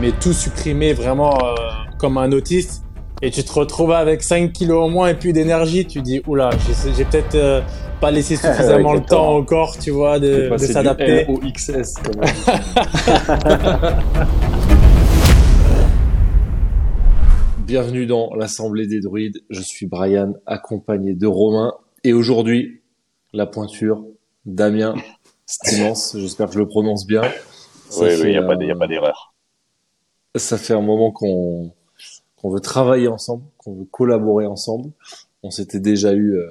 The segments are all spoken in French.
mais tout supprimé vraiment euh, comme un autiste. Et tu te retrouves avec 5 kilos en moins et plus d'énergie. Tu dis, oula, j'ai peut-être euh, pas laissé suffisamment le temps encore, tu vois, de, de s'adapter. au XS, comme Bienvenue dans l'Assemblée des druides. Je suis Brian, accompagné de Romain. Et aujourd'hui, la pointure, Damien Stimens. J'espère que je le prononce bien. oui, il n'y a, a, pas d'erreur. Ça fait un moment qu'on qu'on veut travailler ensemble, qu'on veut collaborer ensemble. On s'était déjà eu euh,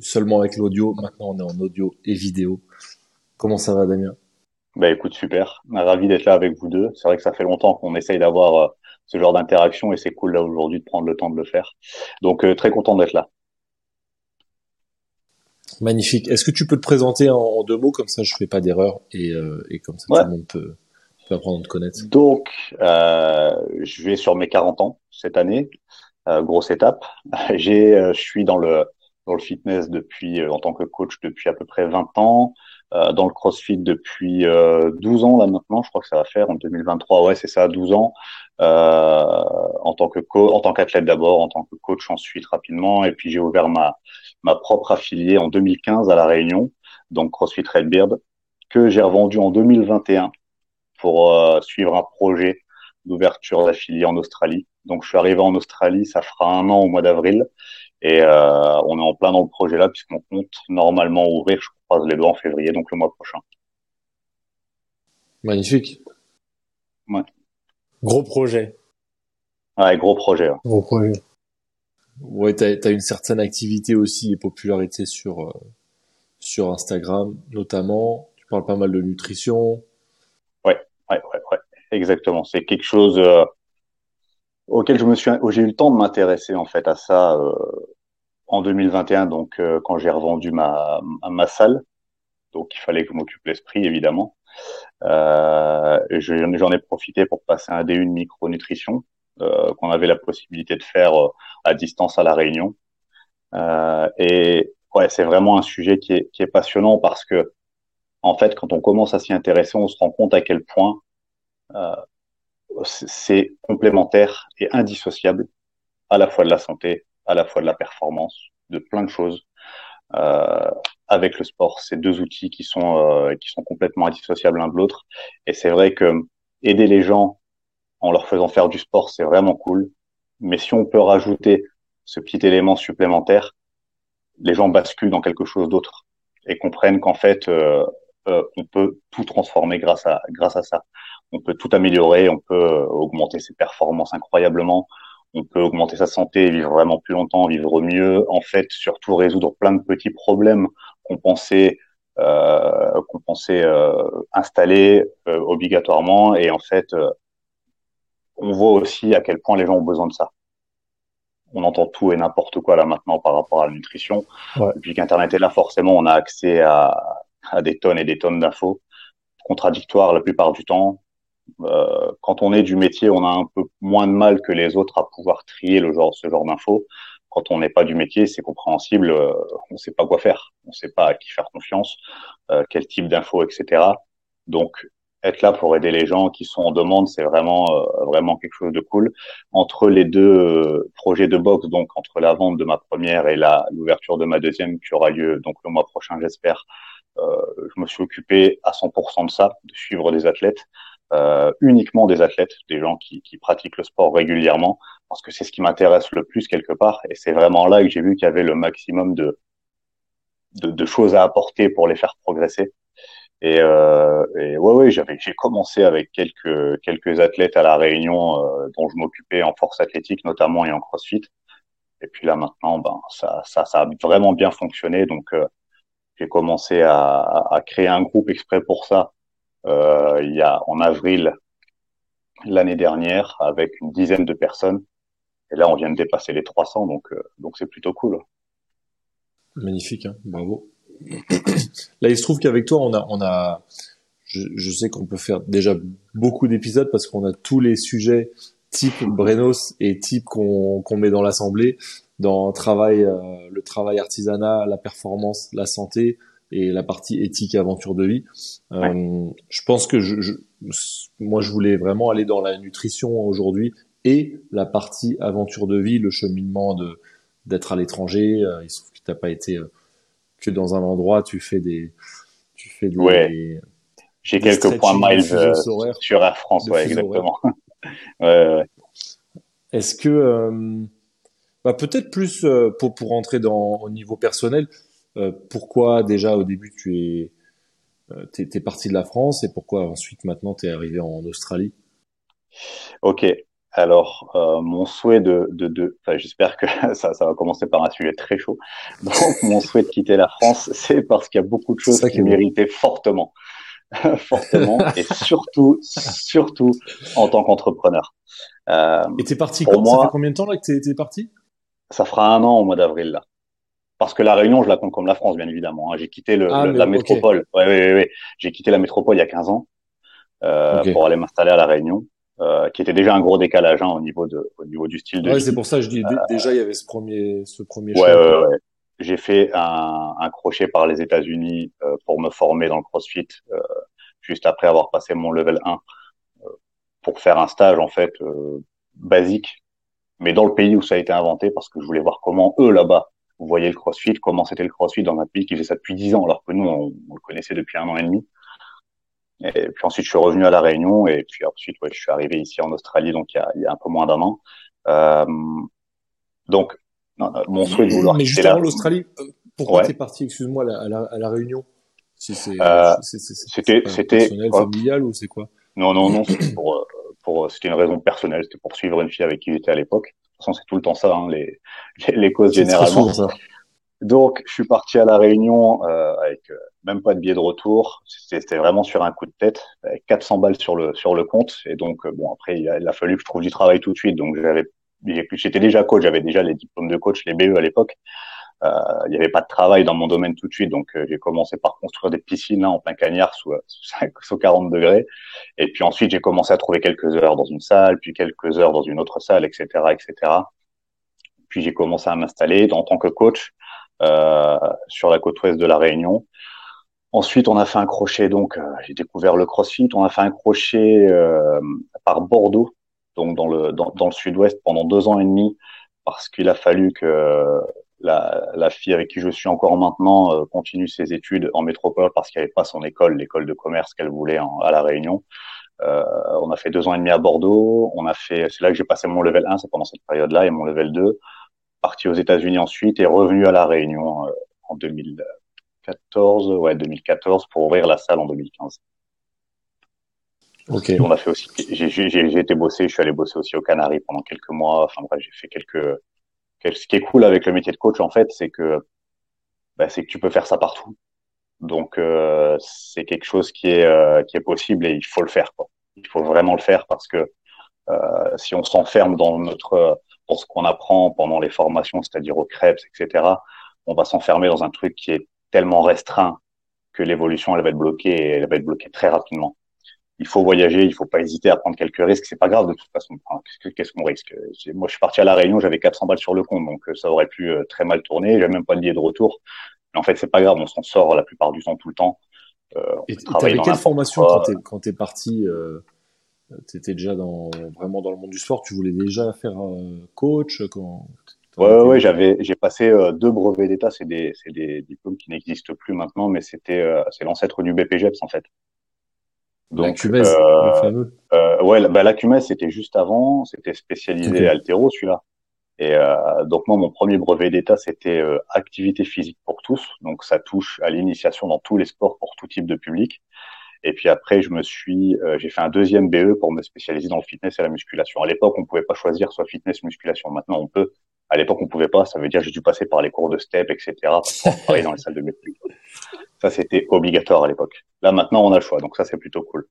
seulement avec l'audio. Maintenant, on est en audio et vidéo. Comment ça va, Damien? Bah écoute, super. Ravi d'être là avec vous deux. C'est vrai que ça fait longtemps qu'on essaye d'avoir euh, ce genre d'interaction et c'est cool là aujourd'hui de prendre le temps de le faire. Donc euh, très content d'être là. Magnifique. Est-ce que tu peux te présenter en, deux mots? Comme ça je fais pas d'erreur et, et comme ça tout le monde peut, apprendre à te connaître Donc, euh, je vais sur mes 40 ans cette année. Euh, grosse étape. J'ai, euh, je suis dans le dans le fitness depuis en tant que coach depuis à peu près 20 ans. dans le CrossFit depuis 12 ans là maintenant, je crois que ça va faire en 2023. Ouais, c'est ça, 12 ans. en tant que co en tant qu'athlète d'abord, en tant que coach ensuite rapidement. Et puis j'ai ouvert ma ma propre affiliée en 2015 à la Réunion, donc CrossFit Redbeard, que j'ai revendu en 2021 pour euh, suivre un projet d'ouverture d'affiliés en Australie. Donc je suis arrivé en Australie, ça fera un an au mois d'avril, et euh, on est en plein dans le projet là puisqu'on compte normalement ouvrir, je croise les doigts en février, donc le mois prochain. Magnifique. Ouais. Gros projet. Ouais, gros projet. Gros projet. Ouais, t'as as une certaine activité aussi et popularité sur euh, sur Instagram notamment. Tu parles pas mal de nutrition. Ouais, ouais, ouais, exactement. C'est quelque chose euh, auquel je me suis, où j'ai eu le temps de m'intéresser en fait à ça euh, en 2021. Donc, euh, quand j'ai revendu ma ma salle, donc il fallait que je m'occupe l'esprit évidemment. J'en ai profité pour passer un D1 micronutrition qu'on avait la possibilité de faire à distance à la Réunion. et ouais, c'est vraiment un sujet qui est, qui est passionnant parce que en fait, quand on commence à s'y intéresser, on se rend compte à quel point euh, c'est complémentaire et indissociable à la fois de la santé, à la fois de la performance, de plein de choses. Euh, avec le sport, c'est deux outils qui sont euh, qui sont complètement indissociables l'un de l'autre. Et c'est vrai que aider les gens en leur faisant faire du sport, c'est vraiment cool. Mais si on peut rajouter ce petit élément supplémentaire, les gens basculent dans quelque chose d'autre et comprennent qu'en fait, euh, euh, on peut tout transformer grâce à grâce à ça. On peut tout améliorer, on peut euh, augmenter ses performances incroyablement, on peut augmenter sa santé, vivre vraiment plus longtemps, vivre mieux. En fait, surtout résoudre plein de petits problèmes qu'on pensait euh, qu'on pensait euh, installer euh, obligatoirement. Et en fait, on voit aussi à quel point les gens ont besoin de ça. On entend tout et n'importe quoi là maintenant par rapport à la nutrition. Ouais. Depuis qu'Internet est là, forcément, on a accès à, à des tonnes et des tonnes d'infos contradictoires la plupart du temps. Euh, quand on est du métier, on a un peu moins de mal que les autres à pouvoir trier le genre, ce genre d'infos. Quand on n'est pas du métier, c'est compréhensible. Euh, on ne sait pas quoi faire, on ne sait pas à qui faire confiance, euh, quel type d'infos, etc. Donc, être là pour aider les gens qui sont en demande, c'est vraiment euh, vraiment quelque chose de cool. Entre les deux euh, projets de box, donc entre la vente de ma première et la l'ouverture de ma deuxième, qui aura lieu donc le mois prochain, j'espère. Euh, je me suis occupé à 100% de ça, de suivre des athlètes, euh, uniquement des athlètes, des gens qui, qui pratiquent le sport régulièrement, parce que c'est ce qui m'intéresse le plus quelque part, et c'est vraiment là que j'ai vu qu'il y avait le maximum de, de, de, choses à apporter pour les faire progresser. Et, euh, et ouais, ouais, j'avais, j'ai commencé avec quelques quelques athlètes à la Réunion euh, dont je m'occupais en force athlétique notamment et en CrossFit. Et puis là maintenant, ben ça ça ça a vraiment bien fonctionné. Donc euh, j'ai commencé à, créer un groupe exprès pour ça euh, il y a en avril l'année dernière avec une dizaine de personnes. Et là, on vient de dépasser les 300, donc euh, donc c'est plutôt cool. Magnifique, hein bravo. Là, il se trouve qu'avec toi, on a, on a, je, sais qu'on peut faire déjà beaucoup d'épisodes parce qu'on a tous les sujets type Brenos et type qu'on met dans l'assemblée, dans travail, euh, le travail artisanat, la performance, la santé et la partie éthique et aventure de vie. Euh, Je pense que je, je, moi, je voulais vraiment aller dans la nutrition aujourd'hui et la partie aventure de vie, le cheminement de d'être à l'étranger. Euh, il se trouve que t'as pas été que dans un endroit, tu fais des, tu fais des. Ouais. J'ai quelques points miles sur Air France, ouais, exactement. ouais, ouais. Est-ce que, bah, peut-être plus pour pour rentrer dans au niveau personnel, pourquoi déjà au début tu es euh, t'es es parti de la France et pourquoi ensuite maintenant tu es arrivé en Australie? Ok, alors, euh, mon souhait de, de, de enfin, j'espère que ça, ça va commencer par un sujet très chaud. Donc, mon souhait de quitter la France, c'est parce qu'il y a beaucoup de choses qui méritaient fortement, fortement, et surtout, surtout en tant qu'entrepreneur. Euh, et t'es parti quand? Moi, Ça fait combien de temps là que t'es es parti? Ça fera un an au mois d'avril là parce que la Réunion, je la compte comme la France, bien évidemment. Hein. J'ai quitté le, ah, la métropole. Ouais, ouais, ouais, J'ai quitté la métropole il y a 15 ans euh, pour aller m'installer à la Réunion, euh, qui était déjà un gros décalage hein, au niveau de, au niveau du style de. Ouais, c'est pour ça que je dis déjà il y avait ce premier, ce premier. Ouais, ouais, ouais. J'ai fait un, un, crochet par les États-Unis euh, pour me former dans le CrossFit euh, juste après avoir passé mon level 1 euh, pour faire un stage en fait basique, mais dans le pays où ça a été inventé parce que je voulais voir comment eux là-bas voyez le CrossFit, comment c'était le CrossFit dans un pays qui faisait ça depuis dix ans, alors que nous, on, le connaissait depuis un an et demi. Et puis ensuite, je suis revenu à La Réunion, et puis ensuite, ouais, je suis arrivé ici en Australie, donc il y a, il y a un peu moins d'un an. Euh, donc, mon souhait de vouloir Mais justement, l'Australie, euh, pourquoi tu es parti, excuse-moi, à la, à la, Réunion? Si euh, C'était c'était familial ou c'est quoi? Non, non, non, c'était pour, euh, pour, c'était une raison personnelle, c'était pour suivre une fille avec qui j'étais à l'époque façon, c'est tout le temps ça, hein, les, les, causes généralement. Donc, je suis parti à la Réunion euh, avec euh, même pas de billet de retour. C'était vraiment sur un coup de tête, avec 400 balles sur le sur le compte. Et donc, euh, bon, après, il a, il a, fallu que je trouve du travail tout de suite. Donc, j'avais, j'étais déjà coach, j'avais déjà les diplômes de coach, les BE à l'époque. Euh, il n'y avait pas de travail dans mon domaine tout de suite, donc euh, j'ai commencé par construire des piscines en plein cagnard sous, sous, 40 degrés. Et puis ensuite, j'ai commencé à trouver quelques heures dans une salle, puis quelques heures dans une autre salle, etc., etc. Puis j'ai commencé à m'installer en tant que coach euh, sur la côte ouest de la Réunion. Ensuite, on a fait un crochet, donc j'ai découvert le CrossFit. On a fait un crochet par Bordeaux, donc dans le dans, dans le sud-ouest pendant deux ans et demi, parce qu'il a fallu que la, la, fille avec qui je suis encore maintenant euh, continue ses études en métropole parce qu'elle n'avait pas son école, l'école de commerce qu'elle voulait à la Réunion. Euh, on a fait deux ans et demi à Bordeaux. On a fait, c'est là que j'ai passé mon level 1, c'est pendant cette période-là, et mon level 2. Parti aux États-Unis ensuite et revenu à la Réunion euh, en 2014, ouais 2014 pour ouvrir la salle en 2015. Ok. On a fait aussi, j'ai été bosser, je suis allé bosser aussi aux Canaries pendant quelques mois. Enfin bref, j'ai fait quelques ce qui est cool avec le métier de coach, en fait, c'est que bah, c'est que tu peux faire ça partout. Donc euh, c'est quelque chose qui est euh, qui est possible et il faut le faire. Quoi. Il faut vraiment le faire parce que euh, si on s'enferme dans notre dans ce qu'on apprend pendant les formations, c'est-à-dire au CREPS, etc., on va s'enfermer dans un truc qui est tellement restreint que l'évolution elle va être bloquée et elle va être bloquée très rapidement il faut voyager, il faut pas hésiter à prendre quelques risques. C'est pas grave de toute façon. Qu'est-ce qu'on risque? Moi, je suis parti à la Réunion, j'avais 400 balles sur le compte, donc euh, ça aurait pu euh, très mal tourner. J'avais même pas de billet de retour. Mais en fait, c'est pas grave, on s'en sort la plupart du temps, tout le temps. Euh, et t'avais quelle formation quand t'es es parti euh, T'étais déjà dans vraiment dans le monde du sport. Tu voulais déjà faire coach quand Ouais, ouais, j'avais, j'ai passé deux brevets d'état. C'est des, c'est des diplômes qui n'existent plus maintenant, mais c'était, c'est l'ancêtre du BPGEPS en fait. Donc, la euh, le fameux. Euh, ouais, bah, la c'était juste avant, c'était spécialisé okay. altéro celui-là. Et euh, donc moi, mon premier brevet d'état, c'était euh, activité physique pour tous. Donc ça touche à l'initiation dans tous les sports pour tout type de public. Et puis après, je me suis, euh, j'ai fait un deuxième BE pour me spécialiser dans le fitness et la musculation. À l'époque, on pouvait pas choisir soit fitness, musculation. Maintenant, on peut. À l'époque, on pouvait pas. Ça veut dire j'ai dû passer par les cours de step, etc. pour travailler dans les salles de médecine. Ça, c'était obligatoire à l'époque. Là, maintenant, on a le choix. Donc ça, c'est plutôt cool.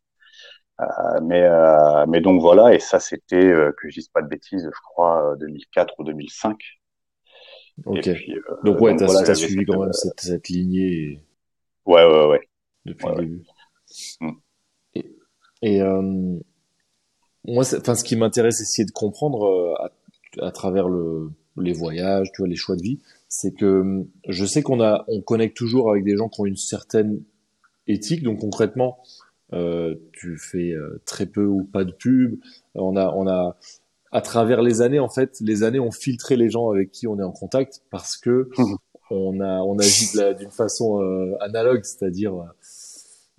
Euh, mais, euh, mais donc voilà. Et ça, c'était, euh, que je dise pas de bêtises, je crois, 2004 ou 2005. Ok. Puis, donc ouais, t'as voilà, suivi quand même cette, cette lignée. Ouais, ouais, ouais. Depuis le début. Mm. Et, et moi, enfin, ce qui m'intéresse, c'est de comprendre à, à, travers le, les voyages, tu vois, les choix de vie, c'est que hum, je sais qu'on a, on connecte toujours avec des gens qui ont une certaine éthique. Donc concrètement, tu fais très peu ou pas de pub. On a, on a, à travers les années, en fait, les années ont filtré les gens avec qui on est en contact parce que mmh. on a, on agit d'une façon analogue, c'est-à-dire,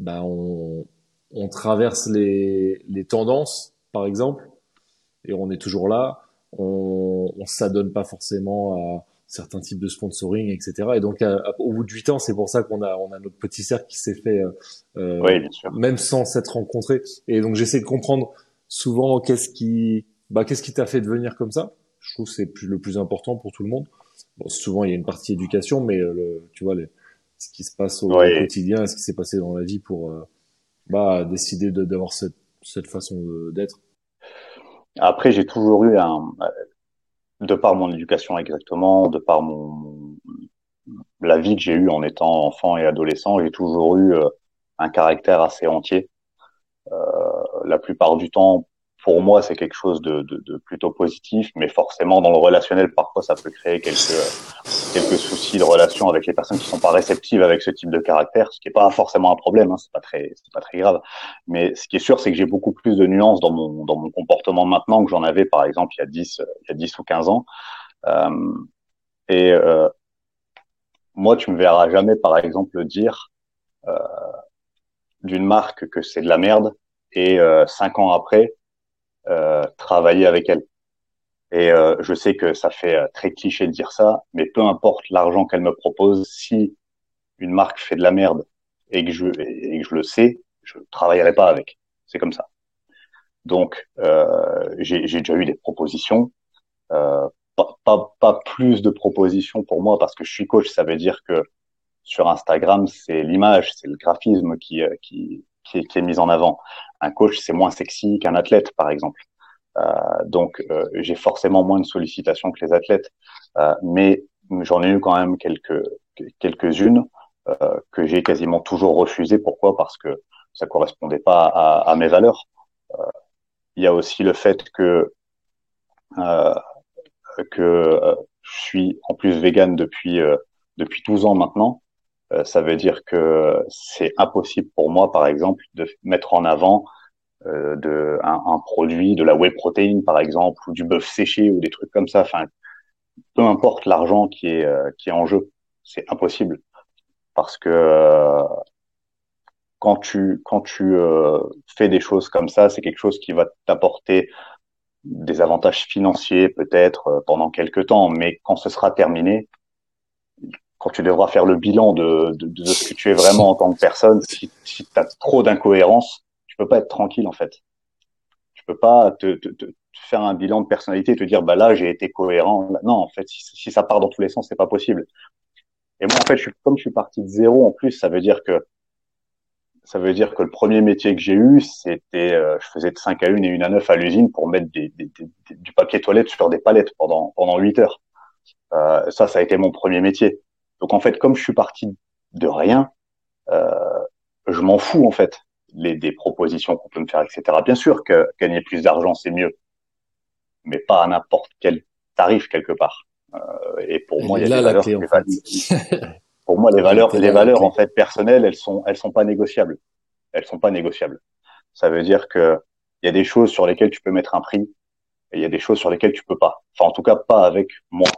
bah, on, on traverse les, les tendances, par exemple, et on est toujours là. On, on s'adonne pas forcément à certains types de sponsoring, etc. Et donc, au bout de huit ans, c'est pour ça qu'on a, on a notre petit cercle qui s'est fait, euh, euh oui, bien sûr. même sans s'être rencontré. Et donc, j'essaie de comprendre souvent qu'est-ce qui, bah, qu'est-ce qui t'a fait devenir comme ça. Je trouve que c'est plus, le plus important pour tout le monde. Bon, souvent, il y a une partie éducation, mais euh, le, tu vois, les, ce qui se passe au, quotidien, ce qui s'est passé dans la vie pour euh, bah, décider d'avoir cette, cette façon d'être. Après, j'ai toujours eu un, de par mon éducation exactement, de par mon la vie que j'ai eue en étant enfant et adolescent, j'ai toujours eu euh, un caractère assez entier. Euh, la plupart du temps, pour moi, c'est quelque chose de, de, de, plutôt positif, mais forcément, dans le relationnel, parfois, ça peut créer quelques, quelques soucis de relation avec les personnes qui sont pas réceptives avec ce type de caractère, ce qui est pas forcément un problème, hein, c'est pas très, c'est pas très grave. Mais ce qui est sûr, c'est que j'ai beaucoup plus de nuances dans mon, dans mon comportement maintenant que j'en avais, par exemple, il y a 10, il y a 10 ou 15 ans. Euh, et euh, moi, tu me verras jamais, par exemple, dire euh, d'une marque que c'est de la merde et euh, cinq ans après euh, travailler avec elle. Et euh, je sais que ça fait euh, très cliché de dire ça, mais peu importe l'argent qu'elle me propose, si une marque fait de la merde et que je, et que je le sais, je travaillerai pas avec. C'est comme ça. Donc, euh, j'ai déjà eu des propositions. Euh, pas, pas, pas, plus de propositions pour moi parce que je suis coach. Ça veut dire que sur Instagram, c'est l'image, c'est le graphisme qui, qui, qui est, mise en avant. Un coach, c'est moins sexy qu'un athlète, par exemple. Euh, donc, euh, j'ai forcément moins de sollicitations que les athlètes, euh, mais j'en ai eu quand même quelques quelques-unes que j'ai quasiment toujours refusées. Pourquoi? Parce que ça correspondait pas à, mes valeurs. Il y a aussi le fait que que je suis en plus vegan depuis depuis 12 ans maintenant. Euh, ça veut dire que c'est impossible pour moi, par exemple, de mettre en avant euh, de, un, un, produit, de la whey protéine, par exemple, ou du bœuf séché, ou des trucs comme ça. Enfin, peu importe l'argent qui est euh, qui est en jeu, c'est impossible parce que euh, quand tu quand tu fais des choses comme ça, c'est quelque chose qui va t'apporter des avantages financiers peut-être pendant quelques temps, mais quand ce sera terminé, quand tu devras faire le bilan de, de, de, ce que tu es vraiment en tant que personne, si, si tu as trop d'incohérences, tu peux pas être tranquille en fait. Tu peux pas te, te, te, faire un bilan de personnalité et te dire bah là j'ai été cohérent. Non, en fait, si, si, ça part dans tous les sens, c'est pas possible. Et moi en fait, je suis, comme je suis parti de zéro en plus, ça veut dire que ça veut dire que le premier métier que j'ai eu, c'était, euh, je faisais de 5 à 1 et 1 à 9 à l'usine pour mettre des, des, des, du papier toilette sur des palettes pendant pendant 8 heures. Euh, ça, ça a été mon premier métier. Donc en fait, comme je suis parti de rien, euh, je m'en fous en fait les, des propositions qu'on peut me faire, etc. Bien sûr que gagner plus d'argent c'est mieux, mais pas à n'importe quel tarif quelque part. Euh, et pour moi, il y a des valeurs. pour moi, les valeurs, les valeurs en fait personnelles, elles sont, elles sont pas négociables. Elles sont pas négociables. Ça veut dire que il y a des choses sur lesquelles tu peux mettre un prix et il y a des choses sur lesquelles tu peux pas. Enfin, en tout cas, pas avec moi.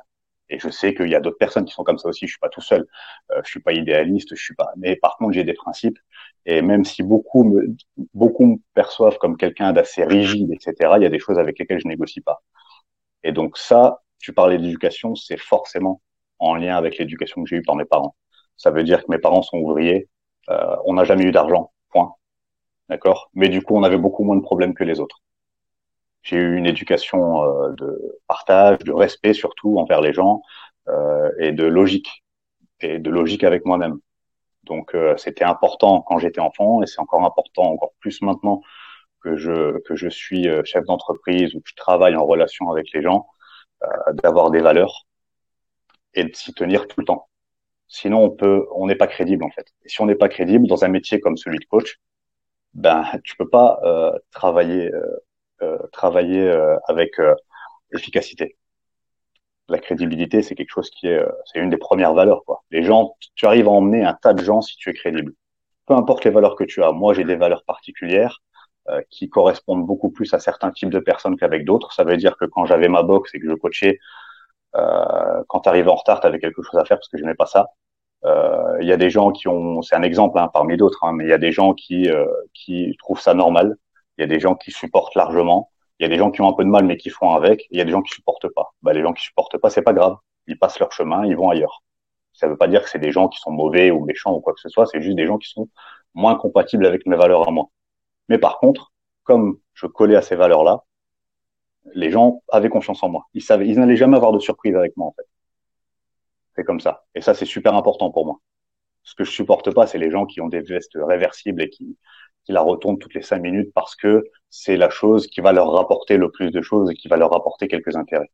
Et je sais qu'il y a d'autres personnes qui sont comme ça aussi. Je suis pas tout seul. Euh, je suis pas idéaliste. Je suis pas. Mais par contre, j'ai des principes. Et même si beaucoup me, beaucoup me perçoivent comme quelqu'un d'assez rigide, etc., il y a des choses avec lesquelles je négocie pas. Et donc ça, tu parlais d'éducation, c'est forcément en lien avec l'éducation que j'ai eue par mes parents. Ça veut dire que mes parents sont ouvriers. Euh, on n'a jamais eu d'argent. Point. D'accord? Mais du coup, on avait beaucoup moins de problèmes que les autres. J'ai eu une éducation euh, de partage, de respect surtout envers les gens euh, et de logique et de logique avec moi-même. Donc euh, c'était important quand j'étais enfant et c'est encore important encore plus maintenant que je que je suis euh, chef d'entreprise ou que je travaille en relation avec les gens euh, d'avoir des valeurs et de s'y tenir tout le temps. Sinon on peut on n'est pas crédible en fait. Et si on n'est pas crédible dans un métier comme celui de coach, ben tu peux pas euh, travailler euh, travailler euh, avec euh, efficacité. La crédibilité, c'est quelque chose qui est, c'est une des premières valeurs. Quoi. Les gens, tu arrives à emmener un tas de gens si tu es crédible. peu importe les valeurs que tu as. Moi, j'ai des valeurs particulières euh, qui correspondent beaucoup plus à certains types de personnes qu'avec d'autres. Ça veut dire que quand j'avais ma boxe et que je coachais, euh, quand tu arrives en retard, tu avais quelque chose à faire parce que je n'aimais pas ça. Euh, il y a des gens qui ont, c'est un exemple hein, parmi d'autres, hein, mais il y a des gens qui euh, qui trouvent ça normal. Il y a des gens qui supportent largement. Il y a des gens qui ont un peu de mal mais qui font avec. Il y a des gens qui supportent pas. Bah, les gens qui supportent pas, c'est pas grave. Ils passent leur chemin, ils vont ailleurs. Ça veut pas dire que c'est des gens qui sont mauvais ou méchants ou quoi que ce soit. C'est juste des gens qui sont moins compatibles avec mes valeurs à moi. Mais par contre, comme je collais à ces valeurs-là, les gens avaient confiance en moi. Ils savaient, ils n'allaient jamais avoir de surprise avec moi en fait. C'est comme ça. Et ça, c'est super important pour moi. Ce que je supporte pas, c'est les gens qui ont des vestes réversibles et qui, qui la retournent toutes les cinq minutes parce que c'est la chose qui va leur rapporter le plus de choses et qui va leur rapporter quelques intérêts.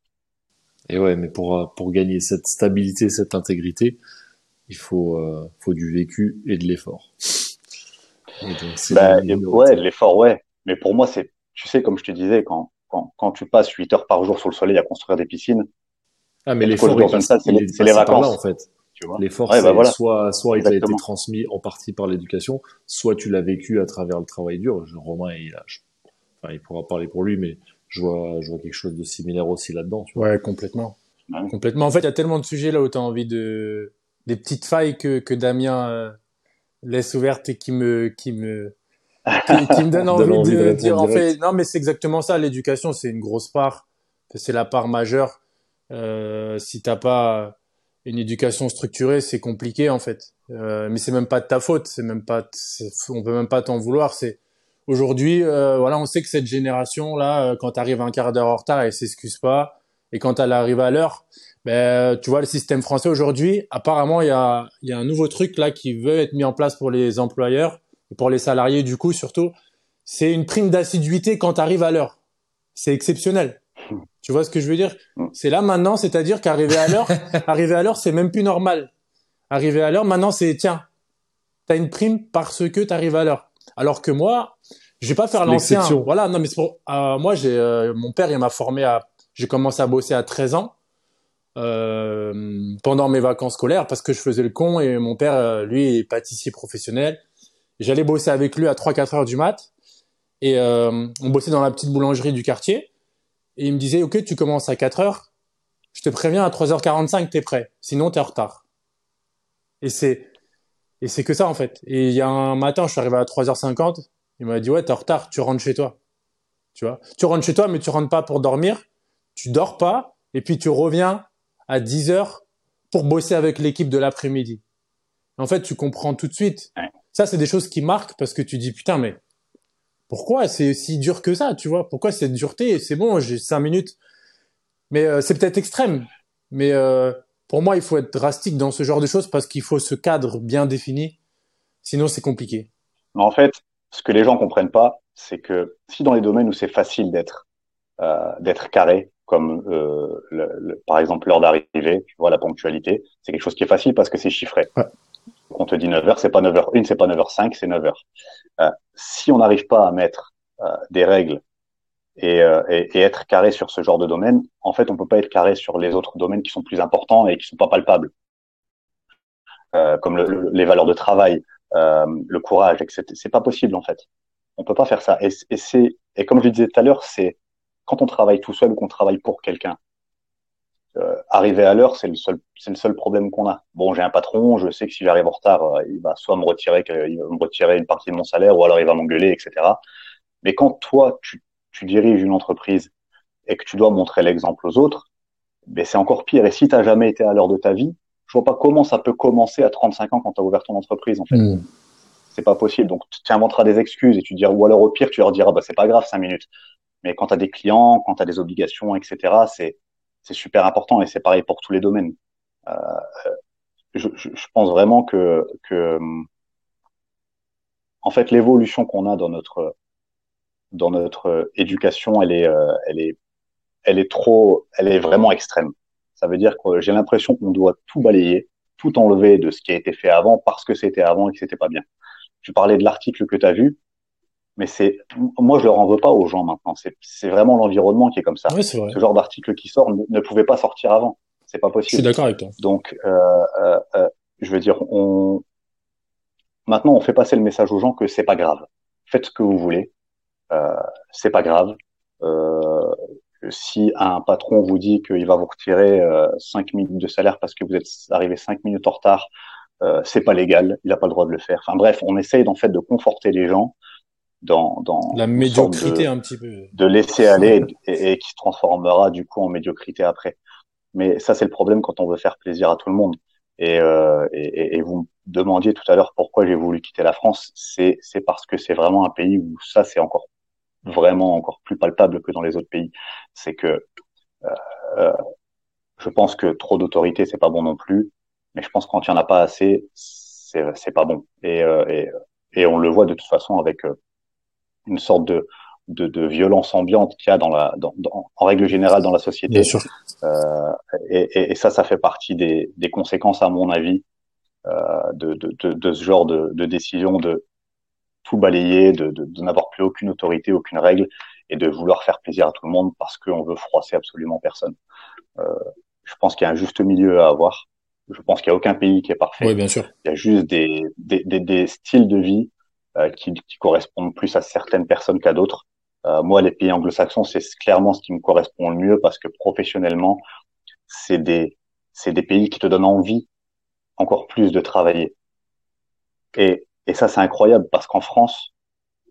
Et ouais, mais pour, pour gagner cette stabilité, cette intégrité, il faut, euh, faut du vécu et de l'effort. Ben, ouais, l'effort, ouais. Mais pour moi, c'est, tu sais, comme je te disais, quand, quand, quand tu passes 8 heures par jour sur le soleil à construire des piscines, ah, mais l'effort, c'est les, les vacances. Là, en fait. L'effort, ouais, bah soit, soit il a été transmis en partie par l'éducation, soit tu l'as vécu à travers le travail dur. Romain, il a, enfin, il pourra parler pour lui, mais je vois, je vois quelque chose de similaire aussi là-dedans. Ouais, complètement. Complètement. En fait, il y a tellement de sujets là où tu as envie de, des petites failles que, que Damien euh, laisse ouvertes et qui me, qui me, qui, me donne envie, de, dire, en fait, non, mais c'est exactement ça. L'éducation, c'est une grosse part. C'est la part majeure. Euh, si t'as pas une éducation structurée, c'est compliqué en fait. Euh, mais c'est même pas de ta faute. C'est même pas, on peut même pas t'en vouloir. C'est aujourd'hui, euh, voilà, on sait que cette génération là, euh, quand t'arrives un quart d'heure en retard, elle s'excuse pas. Et quand elle arrive à l'heure, ben, tu vois, le système français aujourd'hui, apparemment, il y a, y a un nouveau truc là qui veut être mis en place pour les employeurs et pour les salariés du coup surtout. C'est une prime d'assiduité quand tu arrives à l'heure. C'est exceptionnel. Tu vois ce que je veux dire? C'est là maintenant, c'est-à-dire qu'arriver à l'heure, arriver à l'heure, c'est même plus normal. Arriver à l'heure, maintenant, c'est tiens, t'as une prime parce que t'arrives à l'heure. Alors que moi, je vais pas faire l'ancien. Voilà, non, mais pour, euh, moi, j'ai euh, mon père, il m'a formé à, j'ai commencé à bosser à 13 ans. Euh, pendant mes vacances scolaires parce que je faisais le con et mon père, lui, est pâtissier professionnel. J'allais bosser avec lui à 3-4 heures du mat et on bossait dans la petite boulangerie du quartier. Et il me disait, OK, tu commences à 4 heures. Je te préviens, à 3h45, t'es prêt. Sinon, t'es en retard. Et c'est, et c'est que ça, en fait. Et il y a un matin, je suis arrivé à 3h50. Il m'a dit, ouais, t'es en retard. Tu rentres chez toi. Tu vois? Tu rentres chez toi, mais tu rentres pas pour dormir. Tu dors pas. Et puis, tu reviens à 10 heures pour bosser avec l'équipe de l'après-midi. En fait, tu comprends tout de suite. Ça, c'est des choses qui marquent parce que tu dis, putain, mais pourquoi c'est si dur que ça, tu vois? Pourquoi cette dureté? C'est bon, j'ai cinq minutes. Mais euh, c'est peut-être extrême. Mais euh, pour moi, il faut être drastique dans ce genre de choses parce qu'il faut ce cadre bien défini. Sinon, c'est compliqué. En fait, ce que les gens comprennent pas, c'est que si dans les domaines où c'est facile d'être euh, d'être carré, comme le, par exemple l'heure d'arrivée, tu vois la ponctualité, c'est quelque chose qui est facile parce que c'est chiffré. Ouais on te dit 9h, c'est pas 9h1, c'est pas 9h5, c'est 9h. Euh, si on n'arrive pas à mettre euh, des règles euh, et, et, être carré sur ce genre de domaine, en fait, on peut pas être carré sur les autres domaines qui sont plus importants et qui sont pas palpables, euh, comme le, les valeurs de travail, euh, le courage, etc. C'est pas possible en fait. On peut pas faire ça. Et, et c'est et comme je disais tout à l'heure, c'est quand on travaille tout seul ou qu'on travaille pour quelqu'un, euh, arriver à l'heure, c'est le seul, c'est le seul problème qu'on a. Bon, j'ai un patron, je sais que si j'arrive en retard, euh, il va soit me retirer, il va me retirer une partie de mon salaire, ou alors il va m'engueuler, etc. Mais quand toi, tu, tu diriges une entreprise et que tu dois montrer l'exemple aux autres, ben c'est encore pire. Et si tu jamais été à l'heure de ta vie, je vois pas comment ça peut commencer à 35 ans quand tu as ouvert ton entreprise, en fait. Hmm. C'est pas possible. Donc, tu inventeras des excuses et tu diras, ou alors au pire, tu leur diras, bah, c'est pas grave, cinq minutes. Mais quand tu as des clients, quand tu as des obligations, etc., c'est, c'est super important et c'est pareil pour tous les domaines. Euh, je, je, pense vraiment que, que en fait l'évolution qu'on a dans notre dans notre éducation, elle est euh, elle est elle est trop elle est vraiment extrême. Ça veut dire que j'ai l'impression qu'on doit tout balayer, tout enlever de ce qui a été fait avant parce que c'était avant et que c'était pas bien. Tu parlais de l'article que tu as vu mais c'est moi je leur en veux pas aux gens maintenant. C'est vraiment l'environnement qui est comme ça. Ce genre d'article qui sort ne, pouvait pas sortir avant. C'est pas possible. Je suis d'accord avec toi. Donc euh, euh, euh, je veux dire, on maintenant, on fait passer le message aux gens que c'est pas grave. Faites ce que vous voulez. Euh, c'est pas grave. Euh, si un patron vous dit qu'il va vous retirer euh, 5 minutes de salaire parce que vous êtes arrivé 5 minutes en retard, euh, c'est pas légal, il n'a pas le droit de le faire. Enfin bref, on essaye en fait de conforter les gens dans, dans la médiocrité un petit peu, de laisser aller et, et, qui se transformera du coup en médiocrité après. Mais ça c'est le problème quand on veut faire plaisir à tout le monde. Et, euh, et, et, vous me demandiez tout à l'heure pourquoi j'ai voulu quitter la France, c'est c'est parce que c'est vraiment un pays où ça c'est encore vraiment encore plus palpable que dans les autres pays. C'est que euh, euh je pense que trop d'autorité c'est pas bon non plus, mais je pense que quand il y en a pas assez, c'est c'est pas bon. Et, euh, et et on le voit de toute façon avec euh, une sorte de de, de violence ambiante qu'il y a dans la, dans, dans, en règle générale dans la société. Bien sûr. Euh, et, et, ça, ça fait partie des, des conséquences, à mon avis, euh, de, de, de, de, ce genre de, de décision de tout balayer, de, de, de n'avoir plus aucune autorité, aucune règle, et de vouloir faire plaisir à tout le monde parce qu'on veut froisser absolument personne. Euh, je pense qu'il y a un juste milieu à avoir. Je pense qu'il n'y a aucun pays qui est parfait. Oui, bien sûr. Il y a juste des, des, des, des styles de vie qui, qui correspondent plus à certaines personnes qu'à d'autres. Euh, moi, les pays anglo-saxons, c'est clairement ce qui me correspond le mieux parce que professionnellement, c'est des, c'est des pays qui te donnent envie encore plus de travailler. Et, et ça, c'est incroyable parce qu'en France,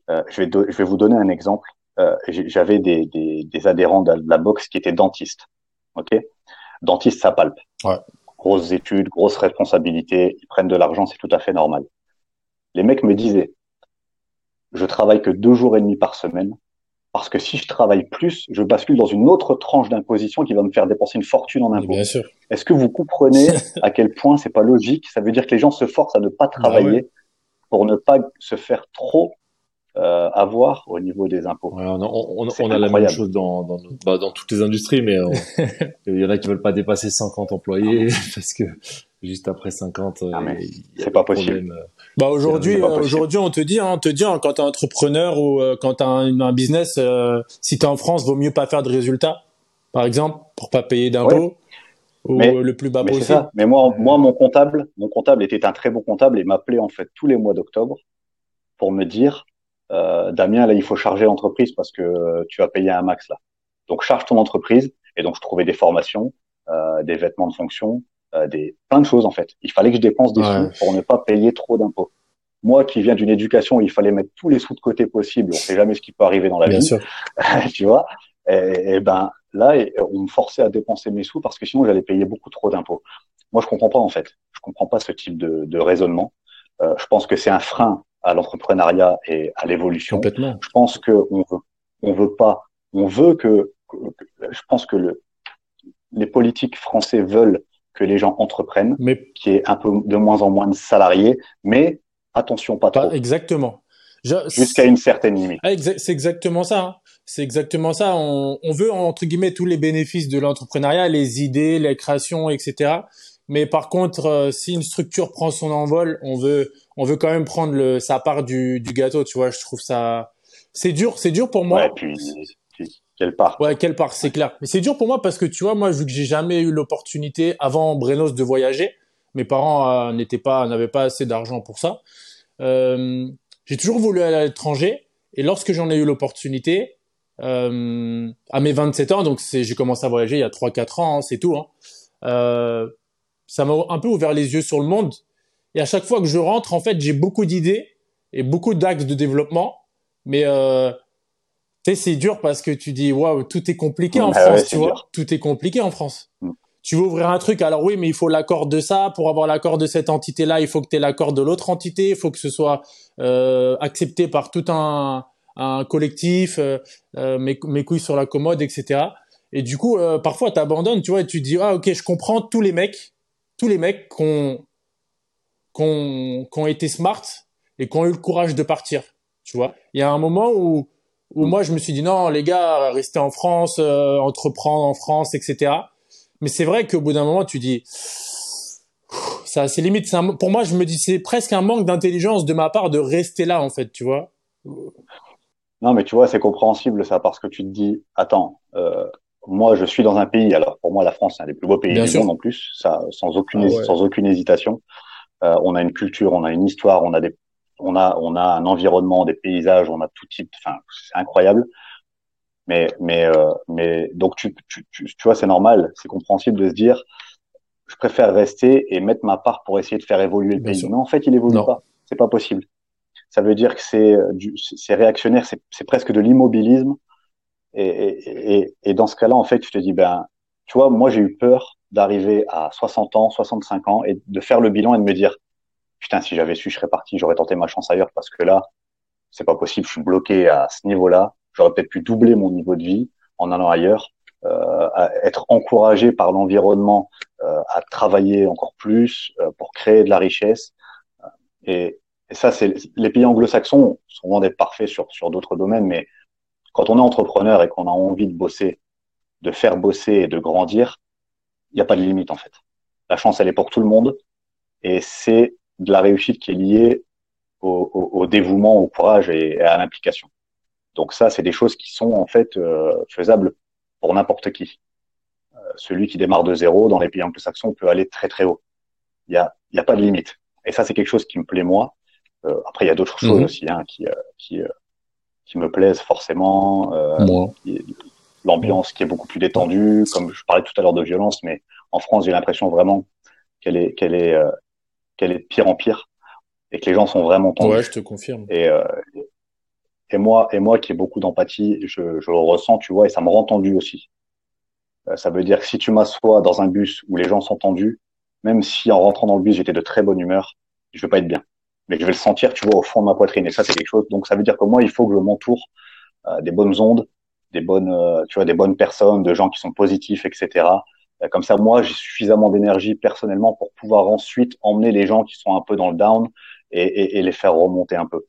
euh, je, vais je vais vous donner un exemple. Euh, J'avais des, des, des, adhérents de la boxe qui étaient dentistes. Ok, dentiste, ça palpe. Ouais. Grosses études, grosses responsabilités, ils prennent de l'argent, c'est tout à fait normal. Les mecs me disaient, je travaille que deux jours et demi par semaine parce que si je travaille plus, je bascule dans une autre tranche d'imposition qui va me faire dépenser une fortune en impôts. Bien sûr. Est-ce que vous comprenez à quel point c'est pas logique? Ça veut dire que les gens se forcent à ne pas travailler ah ouais. pour ne pas se faire trop euh, avoir au niveau des impôts. Ouais, on, on, on a la même chose dans, dans, bah, dans toutes les industries, mais on, il y en a qui veulent pas dépasser 50 employés parce que juste après 50, ah, c'est pas possible. Euh, bah aujourd'hui, euh, aujourd'hui, on te dit, hein, on te dit, hein, quand t'es entrepreneur ou euh, quand t'as un, un business, euh, si t'es en France, vaut mieux pas faire de résultats, par exemple, pour pas payer d'impôts. Ouais. Mais, le plus bas mais possible. Ça. Mais moi, moi, mon comptable, mon comptable était un très bon comptable et m'appelait en fait tous les mois d'octobre pour me dire, euh, Damien, là, il faut charger l'entreprise parce que tu as payé un max là. Donc charge ton entreprise. Et donc je trouvais des formations, des vêtements de fonction, des plein de choses en fait. Il fallait que je dépense des ouais. sous pour ne pas payer trop d'impôts. Moi qui viens d'une éducation où il fallait mettre tous les sous de côté possible, on sait jamais ce qui peut arriver dans la Bien vie, sûr. tu vois. Et, et, ben là, on me forçait à dépenser mes sous parce que sinon j'allais payer beaucoup trop d'impôts. Moi, je comprends pas en fait. Je comprends pas ce type de, de raisonnement. Euh, je pense que c'est un frein à l'entrepreneuriat et à l'évolution. Complètement. Je pense que on veut, on veut pas, on veut que, que je pense que le, les politiques français veulent que les gens entreprennent, mais qui est un peu de moins en moins de salariés, mais attention pas, pas trop. Exactement. Jusqu'à une certaine limite. Ah, c'est exactement ça. Hein. C'est exactement ça. On, on, veut entre guillemets tous les bénéfices de l'entrepreneuriat, les idées, les créations, etc. Mais par contre, euh, si une structure prend son envol, on veut, on veut quand même prendre le, sa part du, du gâteau. Tu vois, je trouve ça, c'est dur, c'est dur pour moi. Ouais, puis, puis quelle part? Ouais, quelle part, c'est clair. Mais c'est dur pour moi parce que tu vois, moi, vu que j'ai jamais eu l'opportunité avant Brenos de voyager, mes parents euh, n'étaient pas, n'avaient pas assez d'argent pour ça. Euh, j'ai toujours voulu aller à l'étranger et lorsque j'en ai eu l'opportunité, euh, à mes 27 ans, donc j'ai commencé à voyager il y a 3-4 ans, hein, c'est tout. Hein, euh, ça m'a un peu ouvert les yeux sur le monde. Et à chaque fois que je rentre, en fait, j'ai beaucoup d'idées et beaucoup d'axes de développement. Mais euh, sais, c'est dur parce que tu dis, waouh, tout est compliqué en ah France, ouais, tu vois. Dur. Tout est compliqué en France. Mm. Tu veux ouvrir un truc, alors oui, mais il faut l'accord de ça. Pour avoir l'accord de cette entité-là, il faut que tu aies l'accord de l'autre entité. Il faut que ce soit euh, accepté par tout un, un collectif, euh, euh, mes, mes couilles sur la commode, etc. Et du coup, euh, parfois, tu abandonnes, tu vois, et tu dis, ah ok, je comprends tous les mecs, tous les mecs qui ont, qui ont, qui ont été smart et qui ont eu le courage de partir, tu vois. Il y a un moment où, où moi, je me suis dit, non, les gars, restez en France, euh, entreprendre en France, etc. Mais c'est vrai qu'au bout d'un moment, tu dis, ça limites. Un, pour moi, je me dis, c'est presque un manque d'intelligence de ma part de rester là, en fait, tu vois. Non, mais tu vois, c'est compréhensible ça, parce que tu te dis, attends, euh, moi, je suis dans un pays. Alors, pour moi, la France, c'est un des plus beaux pays Bien du sûr. monde en plus, ça, sans aucune, Ah ouais. sans aucune hésitation. Euh, on a une culture, on a une histoire, on a des on a, on a un environnement, des paysages, on a tout type. Enfin, c'est incroyable. Mais, mais, euh, mais donc tu, tu, tu, tu vois, c'est normal, c'est compréhensible de se dire, je préfère rester et mettre ma part pour essayer de faire évoluer le pays. Mais en fait, il évolue pas. C'est pas possible. Ça veut dire que c'est c'est réactionnaire, c'est presque de l'immobilisme. Et, et, et, et, dans ce cas-là, en fait, tu te dis, ben, tu vois, moi, j'ai eu peur d'arriver à 60 ans, 65 ans et de faire le bilan et de me dire, putain, si j'avais su, je serais parti, j'aurais tenté ma chance ailleurs parce que là, c'est pas possible, je suis bloqué à ce niveau-là. J'aurais peut-être pu doubler mon niveau de vie en allant ailleurs, euh, être encouragé par l'environnement euh, à travailler encore plus euh, pour créer de la richesse. Et, et ça, c'est les pays anglo-saxons sont loin d'être parfaits sur sur d'autres domaines, mais quand on est entrepreneur et qu'on a envie de bosser, de faire bosser et de grandir, il n'y a pas de limite en fait. La chance, elle est pour tout le monde, et c'est de la réussite qui est liée au, au, au dévouement, au courage et, à l'implication. Donc ça, c'est des choses qui sont en fait euh, faisables pour n'importe qui. Euh, celui qui démarre de zéro dans les pays anglo-saxons peut aller très très haut. Il y a, y a pas de limite. Et ça, c'est quelque chose qui me plaît moi. Euh, après, il y a d'autres choses mhm. aussi hein, qui, euh, qui, euh, qui me plaisent forcément. L'ambiance qui est beaucoup plus détendue, comme je parlais tout à l'heure de violence, mais en France, j'ai l'impression vraiment qu'elle est, qu'elle est, qu'elle est de pire en pire et que les gens sont vraiment tendus. Ouais, je te confirme. Et, et moi, et moi qui ai beaucoup d'empathie, je, je le ressens, tu vois, et ça me rend tendu aussi. ça veut dire que si tu m'assois dans un bus où les gens sont tendus, même si en rentrant dans le bus j'étais de très bonne humeur, je vais pas être bien mais je vais le sentir, tu vois, au fond de ma poitrine. Et ça, c'est quelque chose. Donc, ça veut dire que moi, il faut que je m'entoure euh, des bonnes ondes, des bonnes, euh, tu vois, des bonnes personnes, de gens qui sont positifs, etc. Euh, comme ça, moi, j'ai suffisamment d'énergie personnellement pour pouvoir ensuite emmener les gens qui sont un peu dans le down et, et, et les faire remonter un peu.